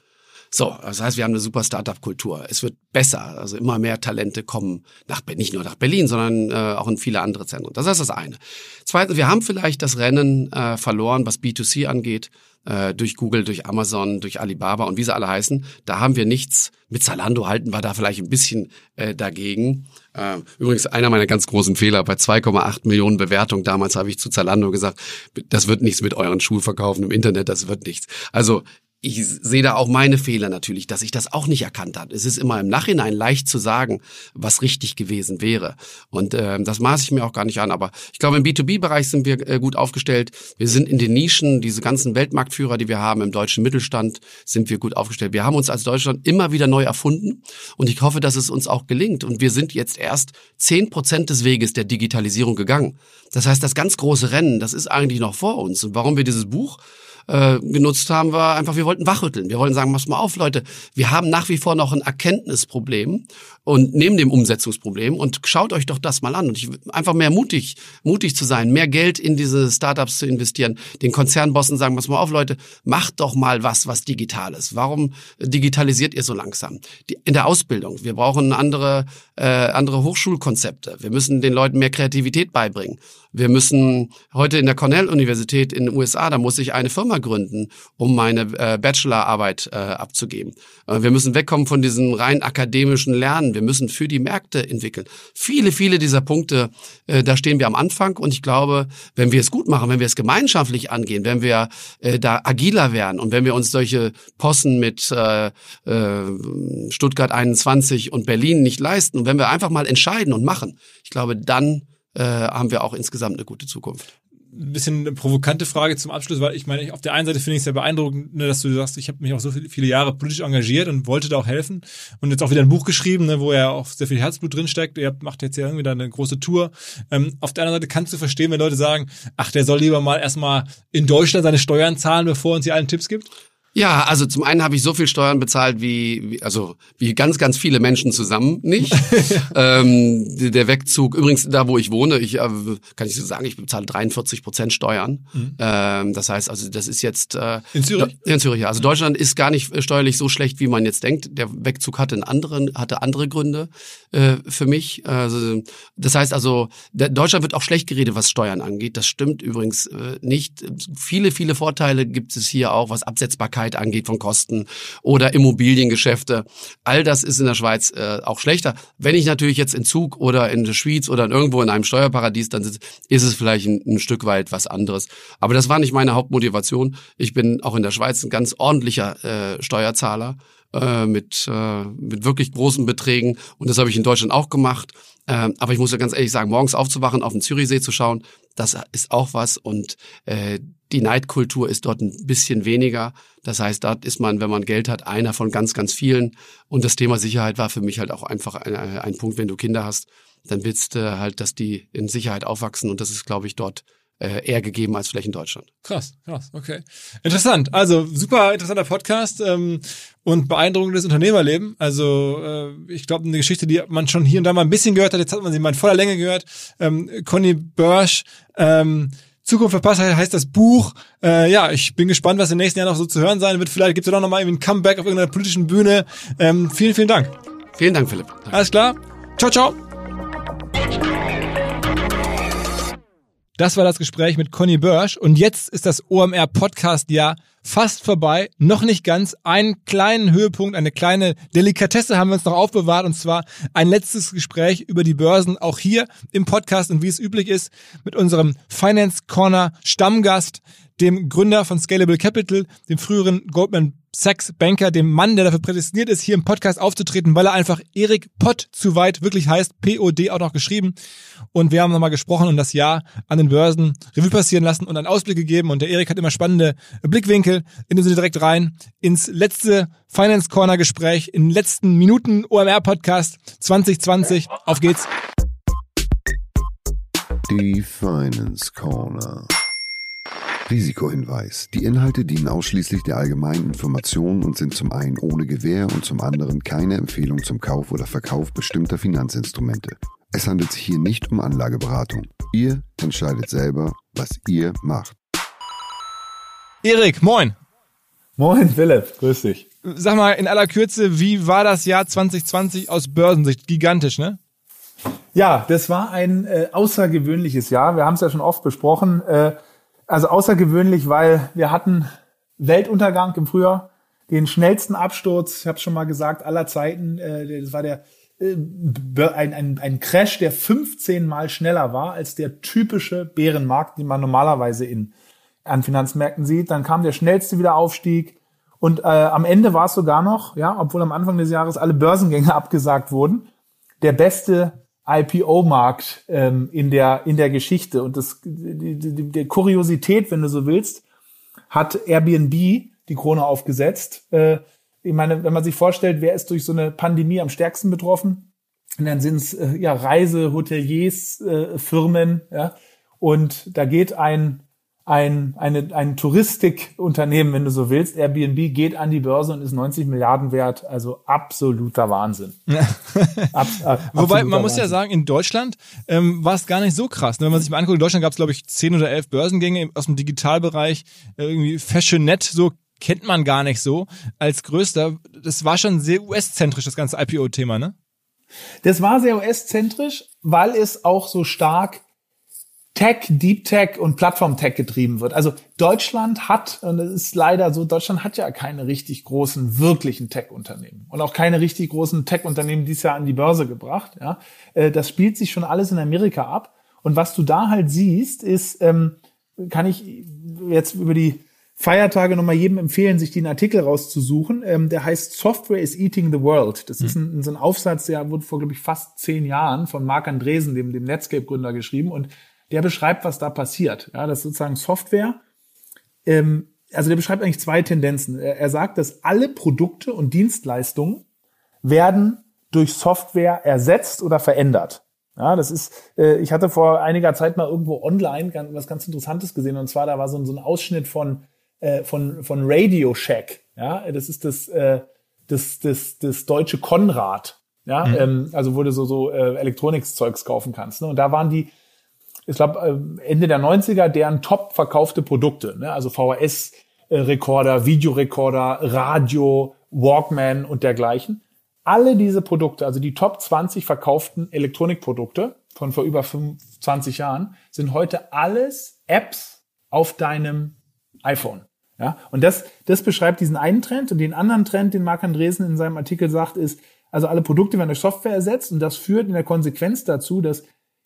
So, das heißt, wir haben eine super Startup-Kultur. Es wird besser. Also immer mehr Talente kommen nach nicht nur nach Berlin, sondern äh, auch in viele andere Zentren. Das ist das eine. Zweitens, wir haben vielleicht das Rennen äh, verloren, was B2C angeht, äh, durch Google, durch Amazon, durch Alibaba und wie sie alle heißen. Da haben wir nichts. Mit Zalando halten wir da vielleicht ein bisschen äh, dagegen. Äh, übrigens einer meiner ganz großen Fehler bei 2,8 Millionen Bewertungen damals habe ich zu Zalando gesagt, das wird nichts mit euren Schuhverkaufen im Internet, das wird nichts. Also ich sehe da auch meine Fehler natürlich, dass ich das auch nicht erkannt habe. Es ist immer im Nachhinein leicht zu sagen, was richtig gewesen wäre. Und äh, das maße ich mir auch gar nicht an. Aber ich glaube, im B2B-Bereich sind wir äh, gut aufgestellt. Wir sind in den Nischen, diese ganzen Weltmarktführer, die wir haben im deutschen Mittelstand, sind wir gut aufgestellt. Wir haben uns als Deutschland immer wieder neu erfunden und ich hoffe, dass es uns auch gelingt. Und wir sind jetzt erst zehn Prozent des Weges der Digitalisierung gegangen. Das heißt, das ganz große Rennen, das ist eigentlich noch vor uns. Und warum wir dieses Buch äh, genutzt haben, war einfach, wir wollten wachrütteln. Wir wollten sagen, pass mal auf, Leute, wir haben nach wie vor noch ein Erkenntnisproblem und neben dem Umsetzungsproblem und schaut euch doch das mal an. Und ich einfach mehr mutig, mutig zu sein, mehr Geld in diese Startups zu investieren, den Konzernbossen sagen, pass mal auf, Leute, macht doch mal was, was digital ist. Warum digitalisiert ihr so langsam? Die, in der Ausbildung. Wir brauchen andere, äh, andere Hochschulkonzepte. Wir müssen den Leuten mehr Kreativität beibringen. Wir müssen heute in der Cornell-Universität in den USA, da muss ich eine Firma gründen, um meine äh, Bachelorarbeit äh, abzugeben. Äh, wir müssen wegkommen von diesem rein akademischen Lernen. Wir müssen für die Märkte entwickeln. Viele, viele dieser Punkte, äh, da stehen wir am Anfang. Und ich glaube, wenn wir es gut machen, wenn wir es gemeinschaftlich angehen, wenn wir äh, da agiler werden und wenn wir uns solche Posten mit äh, äh, Stuttgart 21 und Berlin nicht leisten und wenn wir einfach mal entscheiden und machen, ich glaube, dann äh, haben wir auch insgesamt eine gute Zukunft ein bisschen eine provokante Frage zum Abschluss, weil ich meine, auf der einen Seite finde ich es sehr beeindruckend, ne, dass du sagst, ich habe mich auch so viele, Jahre politisch engagiert und wollte da auch helfen und jetzt auch wieder ein Buch geschrieben, ne, wo ja auch sehr viel Herzblut drinsteckt. Ihr macht jetzt ja irgendwie da eine große Tour. Ähm, auf der anderen Seite kannst du verstehen, wenn Leute sagen, ach, der soll lieber mal erstmal in Deutschland seine Steuern zahlen, bevor er uns hier allen Tipps gibt? Ja, also zum einen habe ich so viel Steuern bezahlt wie, wie also wie ganz ganz viele Menschen zusammen nicht. ähm, der Wegzug übrigens da wo ich wohne, ich äh, kann ich so sagen, ich bezahle 43 Prozent Steuern. Mhm. Ähm, das heißt also das ist jetzt äh, in Zürich. In Zürich ja. Also Deutschland ist gar nicht steuerlich so schlecht wie man jetzt denkt. Der Wegzug hatte einen anderen hatte andere Gründe äh, für mich. Also das heißt also der, Deutschland wird auch schlecht geredet was Steuern angeht. Das stimmt übrigens äh, nicht. Viele viele Vorteile gibt es hier auch was Absetzbarkeit Sicherheit angeht von Kosten oder Immobiliengeschäfte. All das ist in der Schweiz äh, auch schlechter. Wenn ich natürlich jetzt in Zug oder in der Schweiz oder irgendwo in einem Steuerparadies dann sitze, ist es vielleicht ein, ein Stück weit was anderes. Aber das war nicht meine Hauptmotivation. Ich bin auch in der Schweiz ein ganz ordentlicher äh, Steuerzahler äh, mit, äh, mit wirklich großen Beträgen. Und das habe ich in Deutschland auch gemacht. Äh, aber ich muss ja ganz ehrlich sagen, morgens aufzuwachen, auf den Zürichsee zu schauen, das ist auch was. Und äh, die Neidkultur ist dort ein bisschen weniger. Das heißt, dort ist man, wenn man Geld hat, einer von ganz, ganz vielen. Und das Thema Sicherheit war für mich halt auch einfach ein, ein Punkt, wenn du Kinder hast, dann willst du halt, dass die in Sicherheit aufwachsen. Und das ist, glaube ich, dort äh, eher gegeben als vielleicht in Deutschland. Krass, krass, okay. Interessant. Also super interessanter Podcast ähm, und beeindruckendes Unternehmerleben. Also äh, ich glaube, eine Geschichte, die man schon hier und da mal ein bisschen gehört hat. Jetzt hat man sie mal in voller Länge gehört. Ähm, Conny Börsch, ähm, Zukunft verpasst heißt das Buch. Äh, ja, ich bin gespannt, was im nächsten Jahr noch so zu hören sein wird. Vielleicht gibt es ja doch noch mal ein Comeback auf irgendeiner politischen Bühne. Ähm, vielen, vielen Dank. Vielen Dank, Philipp. Danke. Alles klar. Ciao, ciao. Das war das Gespräch mit Conny Börsch und jetzt ist das OMR Podcast Jahr fast vorbei. Noch nicht ganz. Einen kleinen Höhepunkt, eine kleine Delikatesse haben wir uns noch aufbewahrt und zwar ein letztes Gespräch über die Börsen auch hier im Podcast und wie es üblich ist mit unserem Finance Corner Stammgast, dem Gründer von Scalable Capital, dem früheren Goldman Sachs Banker, dem Mann, der dafür prädestiniert ist, hier im Podcast aufzutreten, weil er einfach Erik Pott zu weit wirklich heißt, P-O-D auch noch geschrieben. Und wir haben nochmal gesprochen und das Jahr an den Börsen Revue passieren lassen und einen Ausblick gegeben. Und der Erik hat immer spannende Blickwinkel. In dem Sinne direkt rein ins letzte Finance Corner Gespräch, in den letzten Minuten OMR Podcast 2020. Auf geht's. Die Finance Corner. Risikohinweis. Die Inhalte dienen ausschließlich der allgemeinen Information und sind zum einen ohne Gewähr und zum anderen keine Empfehlung zum Kauf oder Verkauf bestimmter Finanzinstrumente. Es handelt sich hier nicht um Anlageberatung. Ihr entscheidet selber, was ihr macht. Erik, moin. Moin, Philipp, grüß dich. Sag mal in aller Kürze, wie war das Jahr 2020 aus Börsensicht? Gigantisch, ne? Ja, das war ein äh, außergewöhnliches Jahr. Wir haben es ja schon oft besprochen. Äh, also außergewöhnlich, weil wir hatten Weltuntergang im Frühjahr, den schnellsten Absturz, ich habe schon mal gesagt, aller Zeiten. Äh, das war der äh, ein, ein, ein Crash, der 15 Mal schneller war als der typische Bärenmarkt, den man normalerweise in an Finanzmärkten sieht. Dann kam der schnellste Wiederaufstieg und äh, am Ende war es sogar noch, ja, obwohl am Anfang des Jahres alle Börsengänge abgesagt wurden, der beste IPO-Markt ähm, in der in der Geschichte. Und das die, die, die Kuriosität, wenn du so willst, hat Airbnb die Krone aufgesetzt. Äh, ich meine, wenn man sich vorstellt, wer ist durch so eine Pandemie am stärksten betroffen, und dann sind es äh, ja Reise, Hoteliers, äh, Firmen, ja, und da geht ein ein, eine, ein Touristikunternehmen, wenn du so willst. Airbnb geht an die Börse und ist 90 Milliarden wert. Also absoluter Wahnsinn. Ab, äh, Wobei, man muss ja sagen, in Deutschland ähm, war es gar nicht so krass. Ne? Wenn man sich mal anguckt, in Deutschland gab es, glaube ich, 10 oder 11 Börsengänge aus dem Digitalbereich. Irgendwie Fashionet, so kennt man gar nicht so als größter. Das war schon sehr US-zentrisch, das ganze IPO-Thema, ne? Das war sehr US-zentrisch, weil es auch so stark Tech, Deep Tech und Plattform Tech getrieben wird. Also Deutschland hat, und es ist leider so, Deutschland hat ja keine richtig großen, wirklichen Tech-Unternehmen und auch keine richtig großen Tech-Unternehmen dieses Jahr an die Börse gebracht. Ja, äh, das spielt sich schon alles in Amerika ab. Und was du da halt siehst, ist, ähm, kann ich jetzt über die Feiertage nochmal jedem empfehlen, sich den Artikel rauszusuchen. Ähm, der heißt Software is Eating the World. Das mhm. ist ein, so ein Aufsatz, der wurde vor, glaube ich, fast zehn Jahren von Marc Andresen, dem, dem Netscape-Gründer, geschrieben. Und der beschreibt, was da passiert. Ja, das ist sozusagen Software. Ähm, also der beschreibt eigentlich zwei Tendenzen. Er, er sagt, dass alle Produkte und Dienstleistungen werden durch Software ersetzt oder verändert. Ja, das ist, äh, ich hatte vor einiger Zeit mal irgendwo online ganz, was ganz Interessantes gesehen und zwar da war so, so ein Ausschnitt von äh, von von Radio Shack. Ja, das ist das äh, das das das deutsche Konrad. Ja, mhm. ähm, also wo du so so äh, Elektronikzeugs kaufen kannst. Ne? Und da waren die ich glaube, äh, Ende der 90er deren top verkaufte Produkte, ne? also VHS-Rekorder, Videorekorder, Radio, Walkman und dergleichen. Alle diese Produkte, also die Top 20 verkauften Elektronikprodukte von vor über 25 Jahren, sind heute alles Apps auf deinem iPhone. Ja, und das, das beschreibt diesen einen Trend und den anderen Trend, den Marc Andresen in seinem Artikel sagt, ist, also alle Produkte werden durch Software ersetzt und das führt in der Konsequenz dazu, dass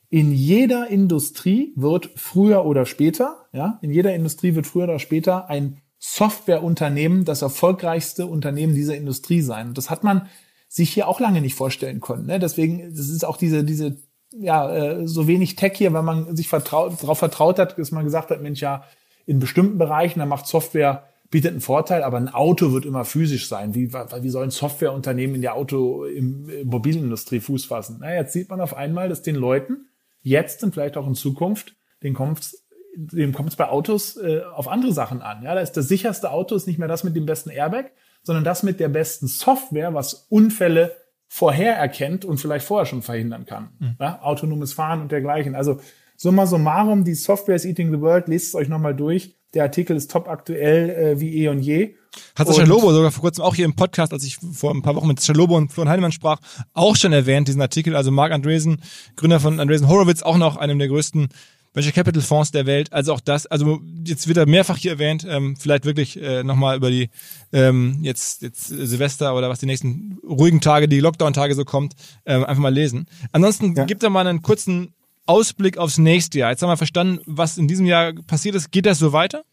in jeder Industrie wird früher oder später, ja, in jeder Industrie wird früher oder später ein Softwareunternehmen das erfolgreichste Unternehmen dieser Industrie sein. Und das hat man sich hier auch lange nicht vorstellen können. Ne? Deswegen, das ist auch diese, diese, ja, äh, so wenig Tech hier, wenn man sich vertraut, darauf vertraut hat, dass man gesagt hat, Mensch, ja, in bestimmten Bereichen, da macht Software, bietet einen Vorteil, aber ein Auto wird immer physisch sein. Wie, wie soll ein Softwareunternehmen in der Auto, im, Immobilienindustrie Fuß fassen? Na, jetzt sieht man auf einmal, dass den Leuten jetzt und vielleicht auch in Zukunft, den kommt dem kommt es bei Autos äh, auf andere Sachen an. Ja, da ist das sicherste Auto ist nicht mehr das mit dem besten Airbag, sondern das mit der besten Software, was Unfälle vorher erkennt und vielleicht vorher schon verhindern kann. Mhm. Ja, autonomes Fahren und dergleichen. Also summa summarum, die Software is eating the world. Lest es euch nochmal durch. Der Artikel ist top aktuell äh, wie eh und je. Hat Sascha Lobo sogar vor kurzem auch hier im Podcast, als ich vor ein paar Wochen mit Sascha Lobo und Florian Heinemann sprach, auch schon erwähnt, diesen Artikel. Also Mark Andresen, Gründer von Andresen Horowitz, auch noch einem der größten Venture Capital Fonds der Welt. Also auch das, also jetzt wird er mehrfach hier erwähnt, ähm, vielleicht wirklich äh, nochmal über die ähm, jetzt, jetzt Silvester oder was die nächsten ruhigen Tage, die Lockdown-Tage so kommt, ähm, einfach mal lesen. Ansonsten ja. gibt er mal einen kurzen Ausblick aufs nächste Jahr. Jetzt haben wir verstanden, was in diesem Jahr passiert ist. Geht das so weiter?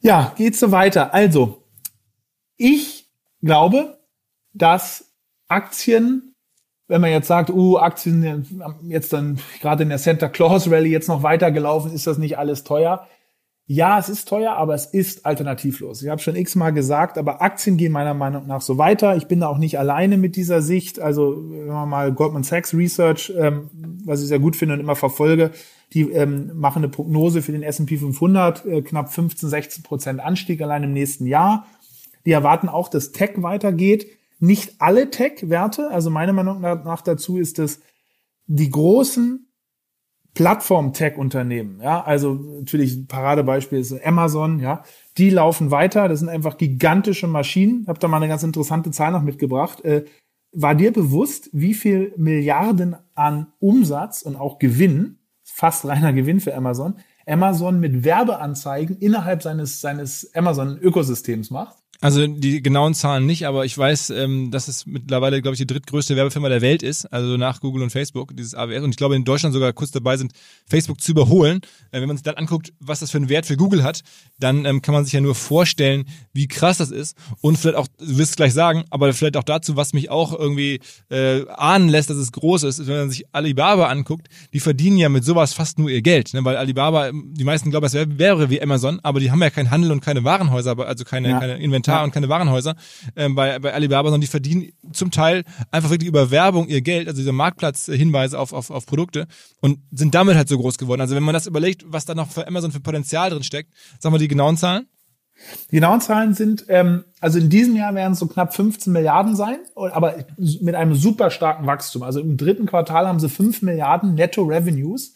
Ja, geht so weiter. Also, ich glaube, dass Aktien, wenn man jetzt sagt, uh, Aktien jetzt dann gerade in der Santa Claus Rally jetzt noch weitergelaufen, ist das nicht alles teuer? Ja, es ist teuer, aber es ist alternativlos. Ich habe schon x-mal gesagt, aber Aktien gehen meiner Meinung nach so weiter. Ich bin da auch nicht alleine mit dieser Sicht. Also wenn man mal Goldman Sachs Research, ähm, was ich sehr gut finde und immer verfolge, die ähm, machen eine Prognose für den S&P 500, äh, knapp 15, 16 Prozent Anstieg allein im nächsten Jahr. Die erwarten auch, dass Tech weitergeht. Nicht alle Tech-Werte, also meiner Meinung nach dazu ist es die großen Plattform-Tech-Unternehmen, ja, also natürlich ein Paradebeispiel ist Amazon, ja, die laufen weiter, das sind einfach gigantische Maschinen. Ich habe da mal eine ganz interessante Zahl noch mitgebracht. Äh, war dir bewusst, wie viel Milliarden an Umsatz und auch Gewinn, fast reiner Gewinn für Amazon, Amazon mit Werbeanzeigen innerhalb seines, seines Amazon-Ökosystems macht? Also die genauen Zahlen nicht, aber ich weiß, ähm, dass es mittlerweile, glaube ich, die drittgrößte Werbefirma der Welt ist, also nach Google und Facebook, dieses AWS. Und ich glaube, in Deutschland sogar kurz dabei sind, Facebook zu überholen. Äh, wenn man sich dann anguckt, was das für einen Wert für Google hat, dann ähm, kann man sich ja nur vorstellen, wie krass das ist. Und vielleicht auch, du wirst es gleich sagen, aber vielleicht auch dazu, was mich auch irgendwie äh, ahnen lässt, dass es groß ist, wenn man sich Alibaba anguckt, die verdienen ja mit sowas fast nur ihr Geld. Ne? Weil Alibaba, die meisten glauben, es wäre, wäre wie Amazon, aber die haben ja keinen Handel und keine Warenhäuser, also keine, ja. keine Inventar Inventar Ja. und keine Warenhäuser ähm, bei, bei Alibaba, sondern die verdienen zum Teil einfach wirklich über Werbung ihr Geld, also diese Marktplatzhinweise auf, auf, auf Produkte und sind damit halt so groß geworden. Also wenn man das überlegt, was da noch für Amazon für Potenzial drin steckt, sagen wir die genauen Zahlen? Die genauen Zahlen sind, ähm, also in diesem Jahr werden es so knapp 15 Milliarden sein, aber mit einem super starken Wachstum. Also im dritten Quartal haben sie 5 Milliarden Netto Revenues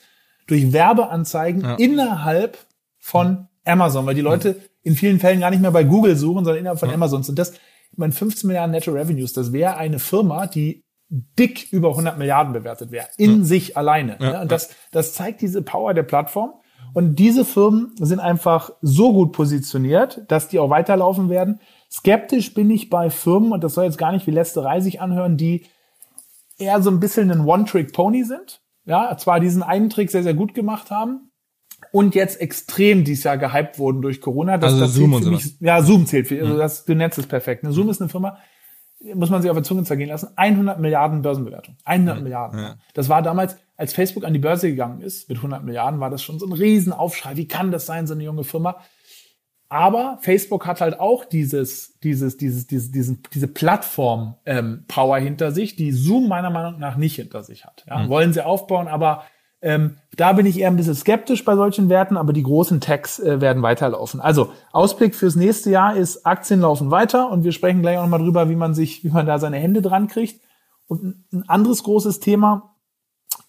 durch Werbeanzeigen Ja. innerhalb von Amazon, weil die Leute in vielen Fällen gar nicht mehr bei Google suchen, sondern innerhalb von Amazon. Und das, ich meine, 15 Milliarden Netto Revenues, das wäre eine Firma, die dick über 100 Milliarden bewertet wäre, in sich alleine. Ja, Ja, und das, das zeigt diese Power der Plattform. Und diese Firmen sind einfach so gut positioniert, dass die auch weiterlaufen werden. Skeptisch bin ich bei Firmen, und das soll jetzt gar nicht wie Lästerei sich anhören, die eher so ein bisschen ein One-Trick-Pony sind. Ja, zwar diesen einen Trick sehr, sehr gut gemacht haben und jetzt extrem dieses Jahr gehypt wurden durch Corona. Das, Also das Zoom und mich, Ja, Zoom zählt für, also das, du nennst es perfekt. Ne? Zoom ist eine Firma, muss man sich auf der Zunge zergehen lassen, 100 Milliarden Börsenbewertung. 100 Milliarden. Ja. Das war damals, als Facebook an die Börse gegangen ist, mit 100 Milliarden, war das schon so ein Riesenaufschrei. Wie kann das sein, so eine junge Firma? Aber Facebook hat halt auch dieses, dieses, dieses, dieses, diesen, diese Plattform ähm, hinter sich, die Zoom meiner Meinung nach nicht hinter sich hat. Ja, Wollen sie aufbauen, aber ähm, da bin ich eher ein bisschen skeptisch bei solchen Werten, aber die großen Techs äh, werden weiterlaufen. Also Ausblick fürs nächste Jahr ist, Aktien laufen weiter und wir sprechen gleich auch nochmal drüber, wie man sich, wie man da seine Hände dran kriegt. Und ein- anderes großes Thema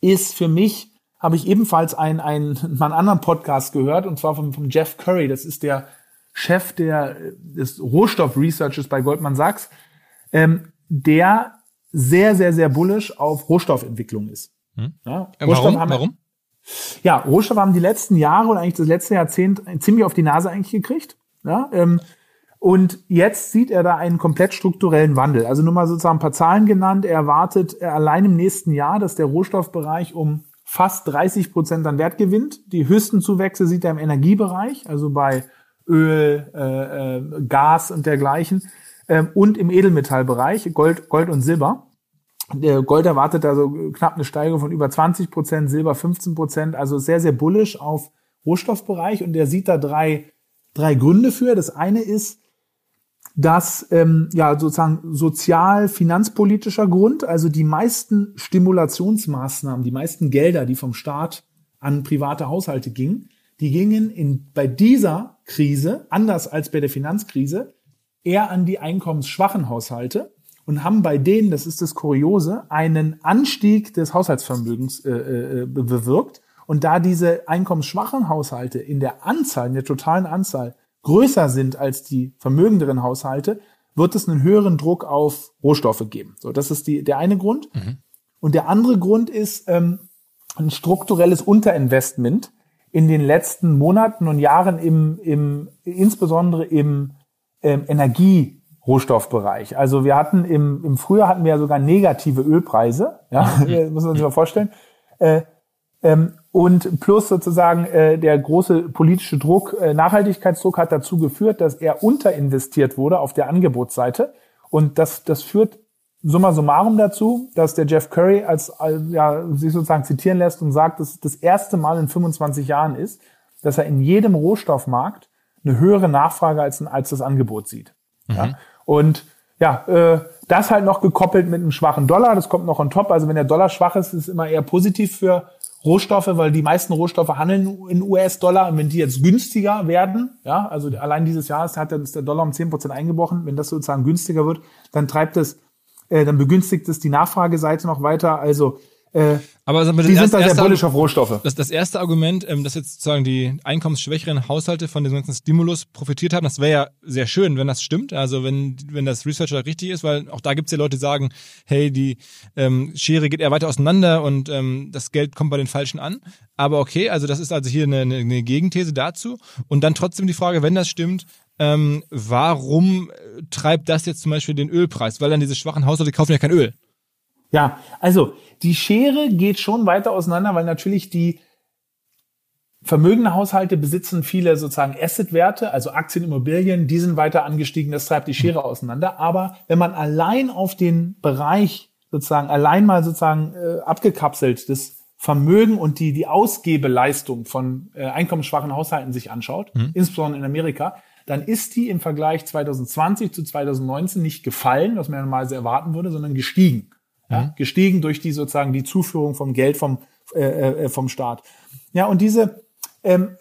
ist für mich, habe ich ebenfalls einen, einen, einen anderen Podcast gehört, und zwar vom, vom Jeff Curry. Das ist der Chef der, des Rohstoff-Researches bei Goldman Sachs, ähm, der sehr, sehr, sehr bullish auf Rohstoffentwicklung ist. Ja, Äh, Rohstoffe warum? haben- Warum? ja, Rohstoffe haben die letzten Jahre und eigentlich das letzte Jahrzehnt ziemlich auf die Nase eigentlich gekriegt. Ja, ähm, und jetzt sieht er da einen komplett strukturellen Wandel. Also nur mal sozusagen ein paar Zahlen genannt. Er erwartet äh, allein im nächsten Jahr, dass der Rohstoffbereich um fast 30 Prozent an Wert gewinnt. Die höchsten Zuwächse sieht er im Energiebereich, also bei Öl, äh, äh, Gas und dergleichen. Ähm, und im Edelmetallbereich, Gold, Gold und Silber. Der Gold erwartet also knapp eine Steigerung von über 20 Prozent, Silber 15 Prozent, also sehr, sehr bullish auf Rohstoffbereich. Und er sieht da drei, drei Gründe für. Das eine ist, dass ähm, ja sozusagen sozial-finanzpolitischer Grund, also die meisten Stimulationsmaßnahmen, die meisten Gelder, die vom Staat an private Haushalte gingen, die gingen in, bei dieser Krise, anders als bei der Finanzkrise, eher an die einkommensschwachen Haushalte und haben bei denen, das ist das Kuriose, einen Anstieg des Haushaltsvermögens äh, äh, be- bewirkt. Und da diese einkommensschwachen Haushalte in der Anzahl, in der totalen Anzahl größer sind als die vermögenderen Haushalte, wird es einen höheren Druck auf Rohstoffe geben. So, das ist die, der eine Grund. Und der andere Grund ist ähm, ein strukturelles Unterinvestment in den letzten Monaten und Jahren im, im insbesondere im ähm, Energierohstoffbereich. Also wir hatten im, im Frühjahr hatten wir ja sogar negative Ölpreise, ja, muss man sich mal vorstellen. Äh, ähm, und plus sozusagen äh, der große politische Druck, äh, Nachhaltigkeitsdruck hat dazu geführt, dass er unterinvestiert wurde auf der Angebotsseite. Und das, das führt summa summarum dazu, dass der Jeff Curry als, als ja, sich sozusagen zitieren lässt und sagt, dass es das erste Mal in 25 Jahren ist, dass er in jedem Rohstoffmarkt eine höhere Nachfrage als, als das Angebot sieht. Ja? Und ja, äh, das halt noch gekoppelt mit einem schwachen Dollar, das kommt noch on top. Also wenn der Dollar schwach ist, ist es immer eher positiv für Rohstoffe, weil die meisten Rohstoffe handeln in US-Dollar und wenn die jetzt günstiger werden, ja, also allein dieses Jahr ist, hat der Dollar um 10% eingebrochen, wenn das sozusagen günstiger wird, dann treibt es, äh, dann begünstigt es die Nachfrageseite noch weiter. Also äh, Aber sagen wir, die das sind da sehr bullish auf Rohstoffe. Das, das erste Argument, ähm, dass jetzt sozusagen die einkommensschwächeren Haushalte von dem ganzen Stimulus profitiert haben, das wäre ja sehr schön, wenn das stimmt. Also wenn, wenn das Research da richtig ist, weil auch da gibt's ja Leute, die sagen, hey, die ähm, Schere geht eher weiter auseinander und ähm, das Geld kommt bei den Falschen an. Aber okay, also das ist also hier eine, eine, eine Gegenthese dazu. Und dann trotzdem die Frage, wenn das stimmt, ähm, warum äh, treibt das jetzt zum Beispiel den Ölpreis? Weil dann diese schwachen Haushalte kaufen ja kein Öl. Ja, also die Schere geht schon weiter auseinander, weil natürlich die vermögende Haushalte besitzen viele sozusagen Assetwerte, also Aktien, Immobilien, die sind weiter angestiegen, das treibt die Schere auseinander. Aber wenn man allein auf den Bereich sozusagen, allein mal sozusagen äh, abgekapselt das Vermögen und die, die Ausgebeleistung von äh, einkommensschwachen Haushalten sich anschaut, insbesondere in Amerika, dann ist die im Vergleich 2020 zu 2019 nicht gefallen, was man normalerweise erwarten würde, sondern gestiegen. Ja, mhm. gestiegen durch die sozusagen die Zuführung vom Geld vom, äh, äh, vom Staat. Ja, und diese, ähm,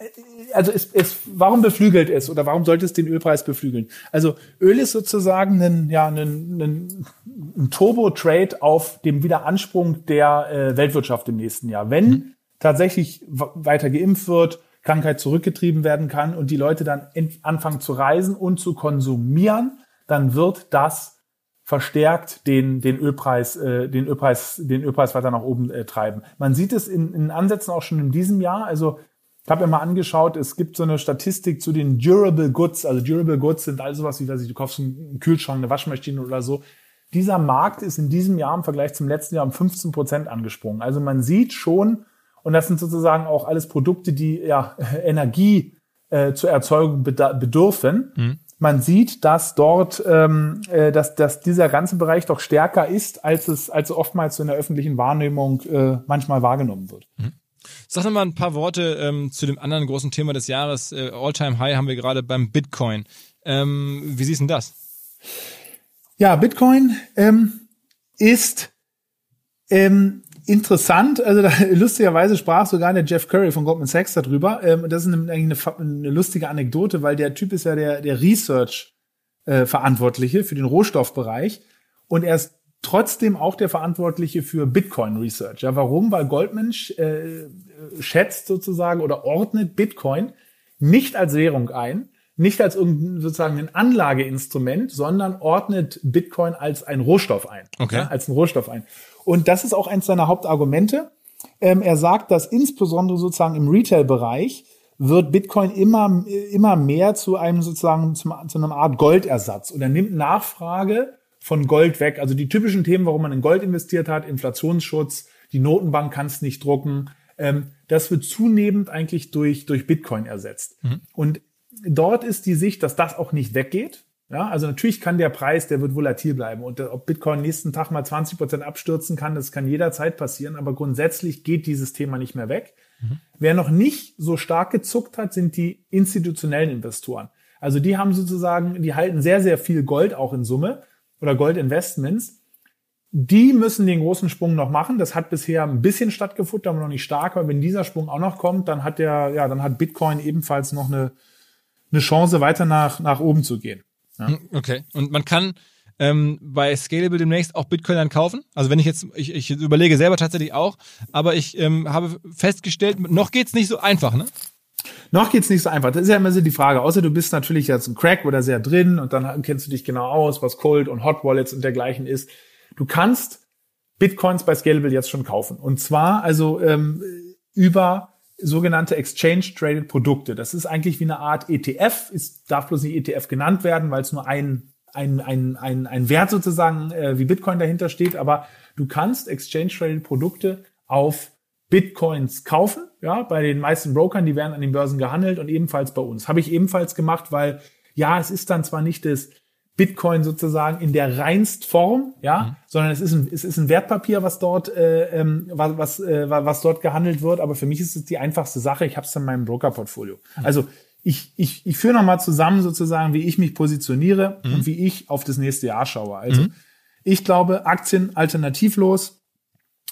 also es, es, warum beflügelt es oder warum sollte es den Ölpreis beflügeln? Also Öl ist sozusagen ein, ja, ein, ein, ein Turbo-Trade auf dem Wiederansprung der äh, Weltwirtschaft im nächsten Jahr. Wenn mhm. tatsächlich weiter geimpft wird, Krankheit zurückgetrieben werden kann und die Leute dann anfangen zu reisen und zu konsumieren, dann wird das verstärkt den, den Ölpreis, äh, den Ölpreis, den Ölpreis weiter nach oben äh, treiben. Man sieht es in, in Ansätzen auch schon in diesem Jahr. Also ich habe mir mal angeschaut, es gibt so eine Statistik zu den Durable Goods. Also Durable Goods sind all sowas wie, weiß ich, du kaufst einen Kühlschrank, eine Waschmaschine oder so. Dieser Markt ist in diesem Jahr im Vergleich zum letzten Jahr um 15 Prozent angesprungen. Also man sieht schon, und das sind sozusagen auch alles Produkte, die ja Energie äh, zur Erzeugung bedürfen. Mhm man sieht, dass dort, ähm, äh, dass, dass dieser ganze Bereich doch stärker ist, als es, als oftmals in der öffentlichen Wahrnehmung äh, manchmal wahrgenommen wird. Mhm. Sag noch mal ein paar Worte ähm, zu dem anderen großen Thema des Jahres. Äh, All-Time High haben wir gerade beim Bitcoin. Ähm, wie siehst du das? Ja, Bitcoin ähm, ist ähm, interessant, also da, lustigerweise sprach sogar der Jeff Curry von Goldman Sachs darüber. Ähm, das ist eine, eigentlich eine, eine, lustige Anekdote, weil der Typ ist ja der, der Research-Verantwortliche äh, für den Rohstoffbereich und er ist trotzdem auch der Verantwortliche für Bitcoin Research. Ja, warum? Weil Goldman äh, schätzt sozusagen oder ordnet Bitcoin nicht als Währung ein, nicht als irgendein sozusagen ein Anlageinstrument, sondern ordnet Bitcoin als ein Rohstoff ein. Okay. Ja, als ein Rohstoff ein. Und das ist auch eins seiner Hauptargumente. Ähm, er sagt, dass insbesondere sozusagen im Retail-Bereich wird Bitcoin immer, immer mehr zu einem sozusagen zu, einer Art Goldersatz und er nimmt Nachfrage von Gold weg. Also die typischen Themen, warum man in Gold investiert hat, Inflationsschutz, die Notenbank kann es nicht drucken, ähm, das wird zunehmend eigentlich durch, durch Bitcoin ersetzt. Mhm. Und dort ist die Sicht, dass das auch nicht weggeht. Ja, also natürlich kann der Preis, der wird volatil bleiben. Und ob Bitcoin nächsten Tag mal 20 Prozent abstürzen kann, das kann jederzeit passieren. Aber grundsätzlich geht dieses Thema nicht mehr weg. Mhm. Wer noch nicht so stark gezuckt hat, sind die institutionellen Investoren. Also die haben sozusagen, die halten sehr, sehr viel Gold auch in Summe oder Goldinvestments. Die müssen den großen Sprung noch machen. Das hat bisher ein bisschen stattgefunden, aber noch nicht stark. Aber wenn dieser Sprung auch noch kommt, dann hat der, ja, dann hat Bitcoin ebenfalls noch eine, eine Chance, weiter nach, nach oben zu gehen. Ja. Hm, okay. Und man kann ähm, bei Scalable demnächst auch Bitcoin dann kaufen. Also wenn ich jetzt, ich, ich überlege selber tatsächlich auch, aber ich ähm, habe festgestellt, noch geht's nicht so einfach, ne? Noch geht's nicht so einfach. Das ist ja immer so die Frage. Außer du bist natürlich jetzt ein Crack oder sehr drin und dann kennst du dich genau aus, was Cold und Hot Wallets und dergleichen ist. Du kannst Bitcoins bei Scalable jetzt schon kaufen. Und zwar also ähm, über sogenannte Exchange Traded Produkte. Das ist eigentlich wie eine Art ETF. Es darf bloß nicht ETF genannt werden, weil es nur ein, ein, ein, ein, ein Wert sozusagen äh, wie Bitcoin dahinter steht. Aber du kannst Exchange Traded Produkte auf Bitcoins kaufen, ja, bei den meisten Brokern, die werden an den Börsen gehandelt und ebenfalls bei uns. Habe ich ebenfalls gemacht, weil ja, es ist dann zwar nicht das Bitcoin sozusagen in der reinst Form, ja, mhm. sondern es ist ein, es ist ein Wertpapier, was dort, äh, ähm, was, was, äh, was dort gehandelt wird. Aber für mich ist es die einfachste Sache. Ich habe es in meinem Broker-Portfolio. Mhm. Also ich, ich, ich führe nochmal zusammen sozusagen, wie ich mich positioniere mhm. und wie ich auf das nächste Jahr schaue. Also mhm. ich glaube, Aktien alternativlos.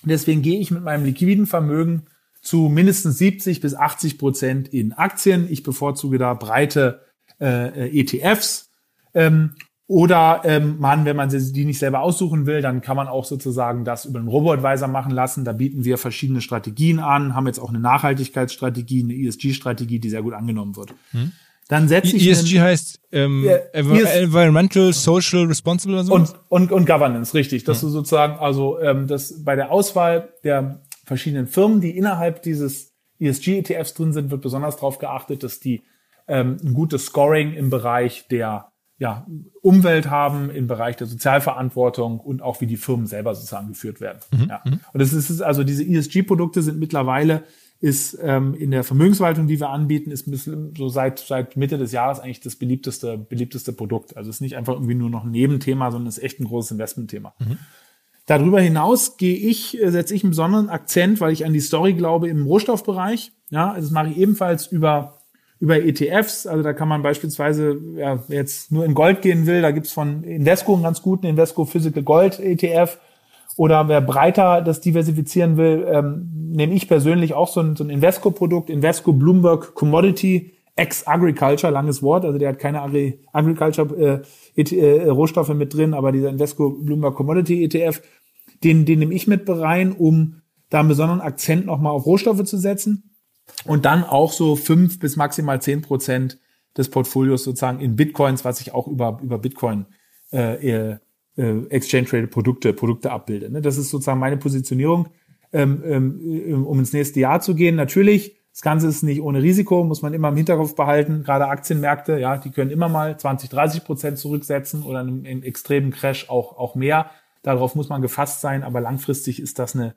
Deswegen gehe ich mit meinem liquiden Vermögen zu mindestens 70 bis 80 Prozent in Aktien. Ich bevorzuge da breite äh, äh ETFs. Ähm, oder ähm, man, wenn man die nicht selber aussuchen will, dann kann man auch sozusagen das über einen Robo-Advisor machen lassen. Da bieten wir verschiedene Strategien an, haben jetzt auch eine Nachhaltigkeitsstrategie, eine ESG-Strategie, die sehr gut angenommen wird. Hm. Dann setze ich ESG einen, heißt ähm, ja, Environmental, Social, Responsible oder so. Und, und, und Governance, richtig. Dass hm. du sozusagen, also ähm, das bei der Auswahl der verschiedenen Firmen, die innerhalb dieses ESG-ETFs drin sind, wird besonders darauf geachtet, dass die ähm, ein gutes Scoring im Bereich der ja, Umwelt haben, im Bereich der Sozialverantwortung und auch wie die Firmen selber sozusagen geführt werden. Mhm. Ja. Mhm. Und das ist also diese ESG-Produkte sind mittlerweile ist ähm, in der Vermögensverwaltung, die wir anbieten, ist so seit seit Mitte des Jahres eigentlich das beliebteste beliebteste Produkt. Also es ist nicht einfach irgendwie nur noch ein Nebenthema, sondern es ist echt ein großes Investmentthema. Mhm. Darüber hinaus gehe ich, äh, setze ich einen besonderen Akzent, weil ich an die Story glaube im Rohstoffbereich. Ja, also das mache ich ebenfalls über über ETFs. Also da kann man beispielsweise, ja, wer jetzt nur in Gold gehen will, da gibt's von Invesco einen ganz guten Invesco Physical Gold ETF. Oder wer breiter das diversifizieren will, ähm, nehme ich persönlich auch so ein, so ein Invesco-Produkt, Invesco Bloomberg Commodity Ex Agriculture, langes Wort, also der hat keine Agri Agriculture äh, äh, Rohstoffe mit drin, aber dieser Invesco Bloomberg Commodity ETF, den, den nehme ich mit rein, um da einen besonderen Akzent nochmal auf Rohstoffe zu setzen und dann auch so fünf bis maximal zehn Prozent des Portfolios sozusagen in Bitcoins, was ich auch über, über Bitcoin äh, äh, Exchange Traded Produkte, Produkte abbilde. Ne? Das ist sozusagen meine Positionierung, ähm, ähm, um ins nächste Jahr zu gehen. Natürlich, das Ganze ist nicht ohne Risiko, muss man immer im Hinterkopf behalten. Gerade Aktienmärkte, ja, die können immer mal 20, 30 Prozent zurücksetzen oder im, im extremen Crash auch, auch mehr. Darauf muss man gefasst sein, aber langfristig ist das eine,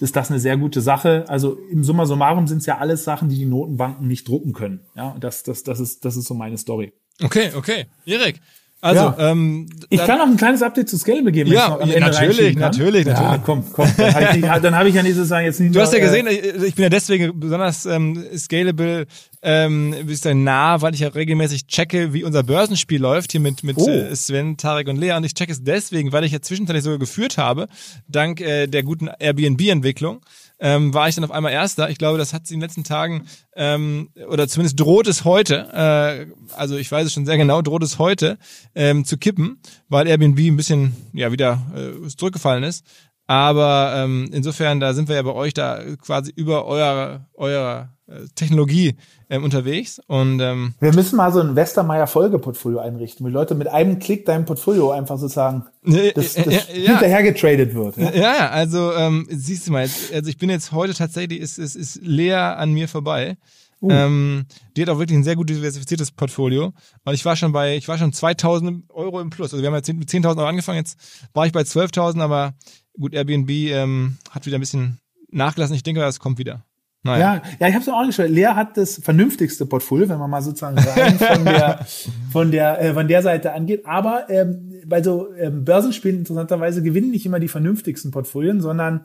ist das eine sehr gute Sache. Also im Summa summarum sind es ja alles Sachen, die die Notenbanken nicht drucken können. Ja, das, das, das ist, das ist so meine Story. Okay, okay. Erik, also, ja. ähm, ich kann auch ein kleines Update zu Scalable geben. Ja, natürlich, natürlich, natürlich. Ja, komm, komm. Dann habe ich, dann hab ich ja nicht sozusagen jetzt nicht Du hast ja gesehen, äh, ich bin ja deswegen besonders ähm, Scalable ähm, bist du nah, weil ich ja regelmäßig checke, wie unser Börsenspiel läuft hier mit mit oh. Äh, Sven, Tarek und Lea. Und ich checke es deswegen, weil ich ja zwischenzeitlich sogar geführt habe, dank äh, der guten Airbnb-Entwicklung ähm, war ich dann auf einmal Erster. Ich glaube, das hat sie in den letzten Tagen, ähm, oder zumindest droht es heute, äh, also ich weiß es schon sehr genau, droht es heute ähm, zu kippen, weil Airbnb ein bisschen ja wieder äh, zurückgefallen ist. Aber ähm, insofern, da sind wir ja bei euch da quasi über eure, eure äh, Technologie ähm, unterwegs. Und ähm, wir müssen mal so ein Westermeier Folgeportfolio einrichten, wo Leute mit einem Klick dein Portfolio einfach sozusagen das, das ja, hinterher getradet wird. Ja, ja also ähm, siehst du mal, jetzt, also ich bin jetzt heute tatsächlich, ist, ist, ist leer an mir vorbei. Uh. Ähm, die hat auch wirklich ein sehr gut diversifiziertes Portfolio. Und ich war schon bei, ich war schon 2000 Euro im Plus. Also wir haben jetzt mit 10.000 Euro angefangen, jetzt war ich bei 12.000, aber gut, Airbnb ähm, hat wieder ein bisschen nachgelassen. Ich denke, das kommt wieder. Naja. Ja, ja, ich habe es auch angeschaut. Lea hat das vernünftigste Portfolio, wenn man mal sozusagen rein von der von der äh, von der Seite angeht. Aber ähm, bei so ähm, Börsenspielen interessanterweise gewinnen nicht immer die vernünftigsten Portfolien, sondern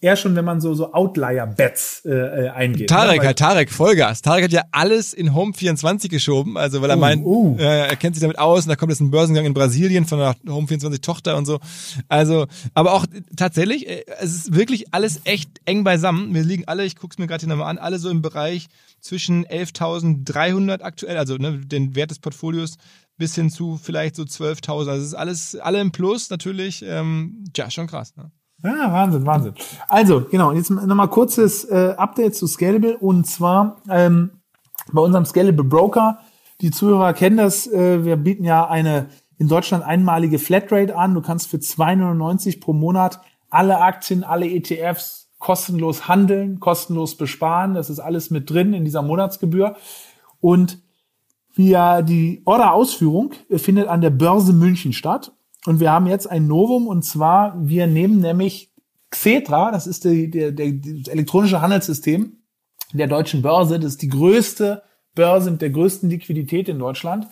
eher schon, wenn man so, so Outlier-Bets äh, äh, eingeht. Tarek, ne? Tarek, Vollgas. Tarek hat ja alles in Home 24 geschoben, also weil er uh, meint, uh. Äh, er kennt sich damit aus und da kommt jetzt ein Börsengang in Brasilien von der Home 24 Tochter und so. Also, aber auch tatsächlich, äh, es ist wirklich alles echt eng beisammen. Wir liegen alle, ich guck's mir gerade hier nochmal an, alle so im Bereich zwischen 11.300 aktuell, also ne, den Wert des Portfolios bis hin zu vielleicht so 12.000. Also es ist alles, alle im Plus natürlich. Ähm, ja, schon krass. Ne? Ja, Wahnsinn, Wahnsinn. Also, genau, jetzt nochmal kurzes äh, Update zu Scalable und zwar ähm, bei unserem Scalable Broker. Die Zuhörer kennen das, äh, wir bieten ja eine in Deutschland einmalige Flatrate an. Du kannst für 2,99 pro Monat alle Aktien, alle ETFs kostenlos handeln, kostenlos besparen. Das ist alles mit drin in dieser Monatsgebühr. Und via die Order-Ausführung findet an der Börse München statt. Und wir haben jetzt ein Novum und zwar, wir nehmen nämlich Xetra, das ist die, der, der, das elektronische Handelssystem der deutschen Börse, das ist die größte Börse mit der größten Liquidität in Deutschland.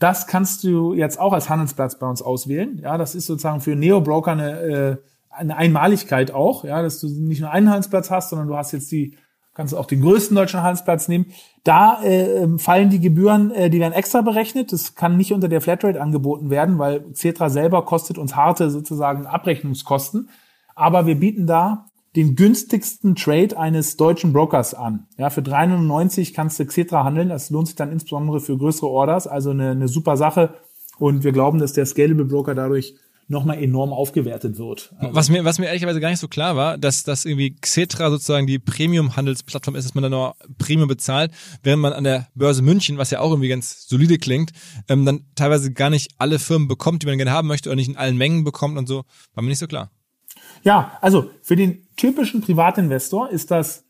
Das kannst du jetzt auch als Handelsplatz bei uns auswählen. Ja, das ist sozusagen für Neo-Broker eine, äh, eine Einmaligkeit auch, ja, dass du nicht nur einen Handelsplatz hast, sondern du hast jetzt die kannst auch den größten deutschen Handelsplatz nehmen. Da äh, ähm, fallen die Gebühren, äh, die werden extra berechnet. Das kann nicht unter der Flatrate angeboten werden, weil Cetra selber kostet uns harte sozusagen Abrechnungskosten. Aber wir bieten da den günstigsten Trade eines deutschen Brokers an. Ja, für 3,99 kannst du Xetra handeln. Das lohnt sich dann insbesondere für größere Orders. Also eine, eine super Sache. Und wir glauben, dass der Scalable Broker dadurch nochmal enorm aufgewertet wird. Also was mir, was mir ehrlicherweise gar nicht so klar war, dass, dass irgendwie Xetra sozusagen die Premium-Handelsplattform ist, dass man da nur Premium bezahlt, während man an der Börse München, was ja auch irgendwie ganz solide klingt, ähm, dann teilweise gar nicht alle Firmen bekommt, die man gerne haben möchte oder nicht in allen Mengen bekommt und so. War mir nicht so klar. Ja, also für den typischen Privatinvestor ist das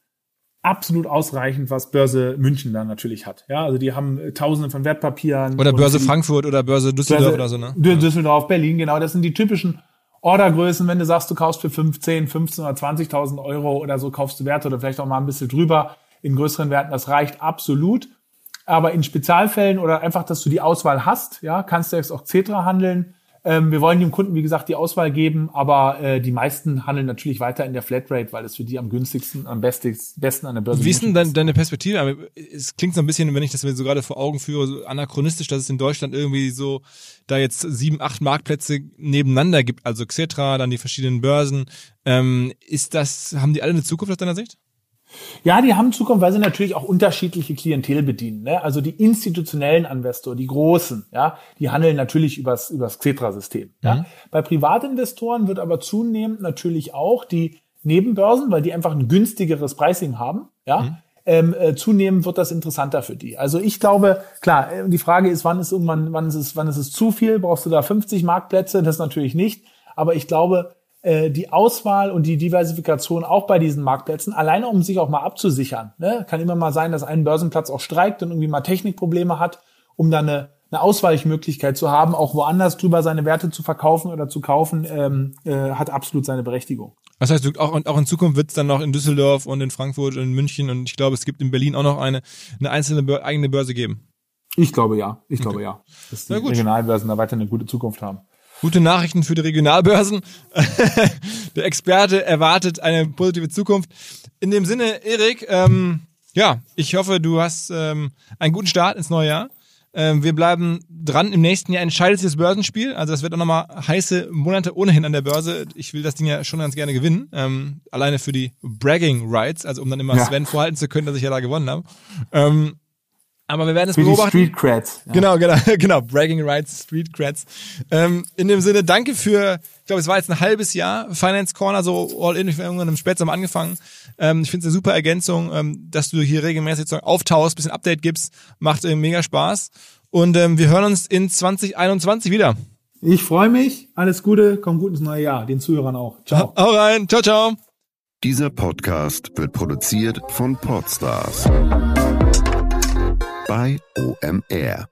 absolut ausreichend, was Börse München da natürlich hat. Ja, also die haben äh, Tausende von Wertpapieren. Oder Börse Frankfurt oder Börse Düsseldorf Börse, oder so, ne? Düsseldorf, Berlin, genau. Das sind die typischen Ordergrößen. Wenn du sagst, du kaufst für 15, 15 oder 20.000 Euro oder so, kaufst du Werte oder vielleicht auch mal ein bisschen drüber in größeren Werten. Das reicht absolut. Aber in Spezialfällen oder einfach, dass du die Auswahl hast, ja, kannst du jetzt auch Cetra handeln. Ähm, wir wollen dem Kunden, wie gesagt, die Auswahl geben, aber äh, die meisten handeln natürlich weiter in der Flatrate, weil es für die am günstigsten, am besten, besten an der Börse Wie ist denn dein, deine Perspektive? Aber es klingt so ein bisschen, wenn ich das mir so gerade vor Augen führe, so anachronistisch, dass es in Deutschland irgendwie so da jetzt sieben, acht Marktplätze nebeneinander gibt, also Xetra, dann die verschiedenen Börsen. Ähm, ist das, haben die alle eine Zukunft aus deiner Sicht? Ja, die haben Zukunft, weil sie natürlich auch unterschiedliche Klientel bedienen. Ne? Also die institutionellen Investoren, die großen, ja, die handeln natürlich übers, übers Xetra-System. Ja? Mhm. Bei Privatinvestoren wird aber zunehmend natürlich auch die Nebenbörsen, weil die einfach ein günstigeres Pricing haben, ja, mhm. ähm, äh, zunehmend wird das interessanter für die. Also ich glaube, klar, äh, die Frage ist, wann ist irgendwann, wann ist es, wann ist es zu viel? Brauchst du da 50 Marktplätze? Das natürlich nicht. Aber ich glaube, äh, die Auswahl und die Diversifikation auch bei diesen Marktplätzen, alleine um sich auch mal abzusichern. Ne? Kann immer mal sein, dass ein Börsenplatz auch streikt und irgendwie mal Technikprobleme hat, um dann eine, eine Ausweichmöglichkeit zu haben, auch woanders drüber seine Werte zu verkaufen oder zu kaufen, ähm, äh, hat absolut seine Berechtigung. Das heißt, auch, auch in Zukunft wird es dann noch in Düsseldorf und in Frankfurt und in München und ich glaube, es gibt in Berlin auch noch eine, eine einzelne eigene Börse geben. Ich glaube ja. Ich okay. glaube ja. Dass die Regionalbörsen da weiter eine gute Zukunft haben. Gute Nachrichten für die Regionalbörsen. Der Experte erwartet eine positive Zukunft. In dem Sinne, Erik, ähm, ja, ich hoffe, du hast ähm, einen guten Start ins neue Jahr. Ähm, wir bleiben dran. Im nächsten Jahr entscheidet sich das Börsenspiel. Also das wird auch nochmal heiße Monate ohnehin an der Börse. Ich will das Ding ja schon ganz gerne gewinnen. Ähm, alleine für die Bragging Rights, also um dann immer ja. Sven vorhalten zu können, dass ich ja da gewonnen habe. Ähm, aber wir werden es Für beobachten. Street Creds. Ja. Genau, genau, genau. Bragging Rights, Street Creds. Ähm, in dem Sinne, danke für, ich glaube, es war jetzt ein halbes Jahr Finance Corner, so all in, ich habe irgendwann im Spätsommer angefangen. Ähm, ich finde es eine super Ergänzung, ähm, dass du hier regelmäßig so auftauchst, bisschen Update gibst, macht äh, mega Spaß. Und ähm, wir hören uns in 2021 wieder. Ich freue mich. Alles Gute, komm gut ins neue Jahr. Den Zuhörern auch. Ciao. Hau rein. Ciao, ciao. Dieser Podcast wird produziert von Podstars bei OMR.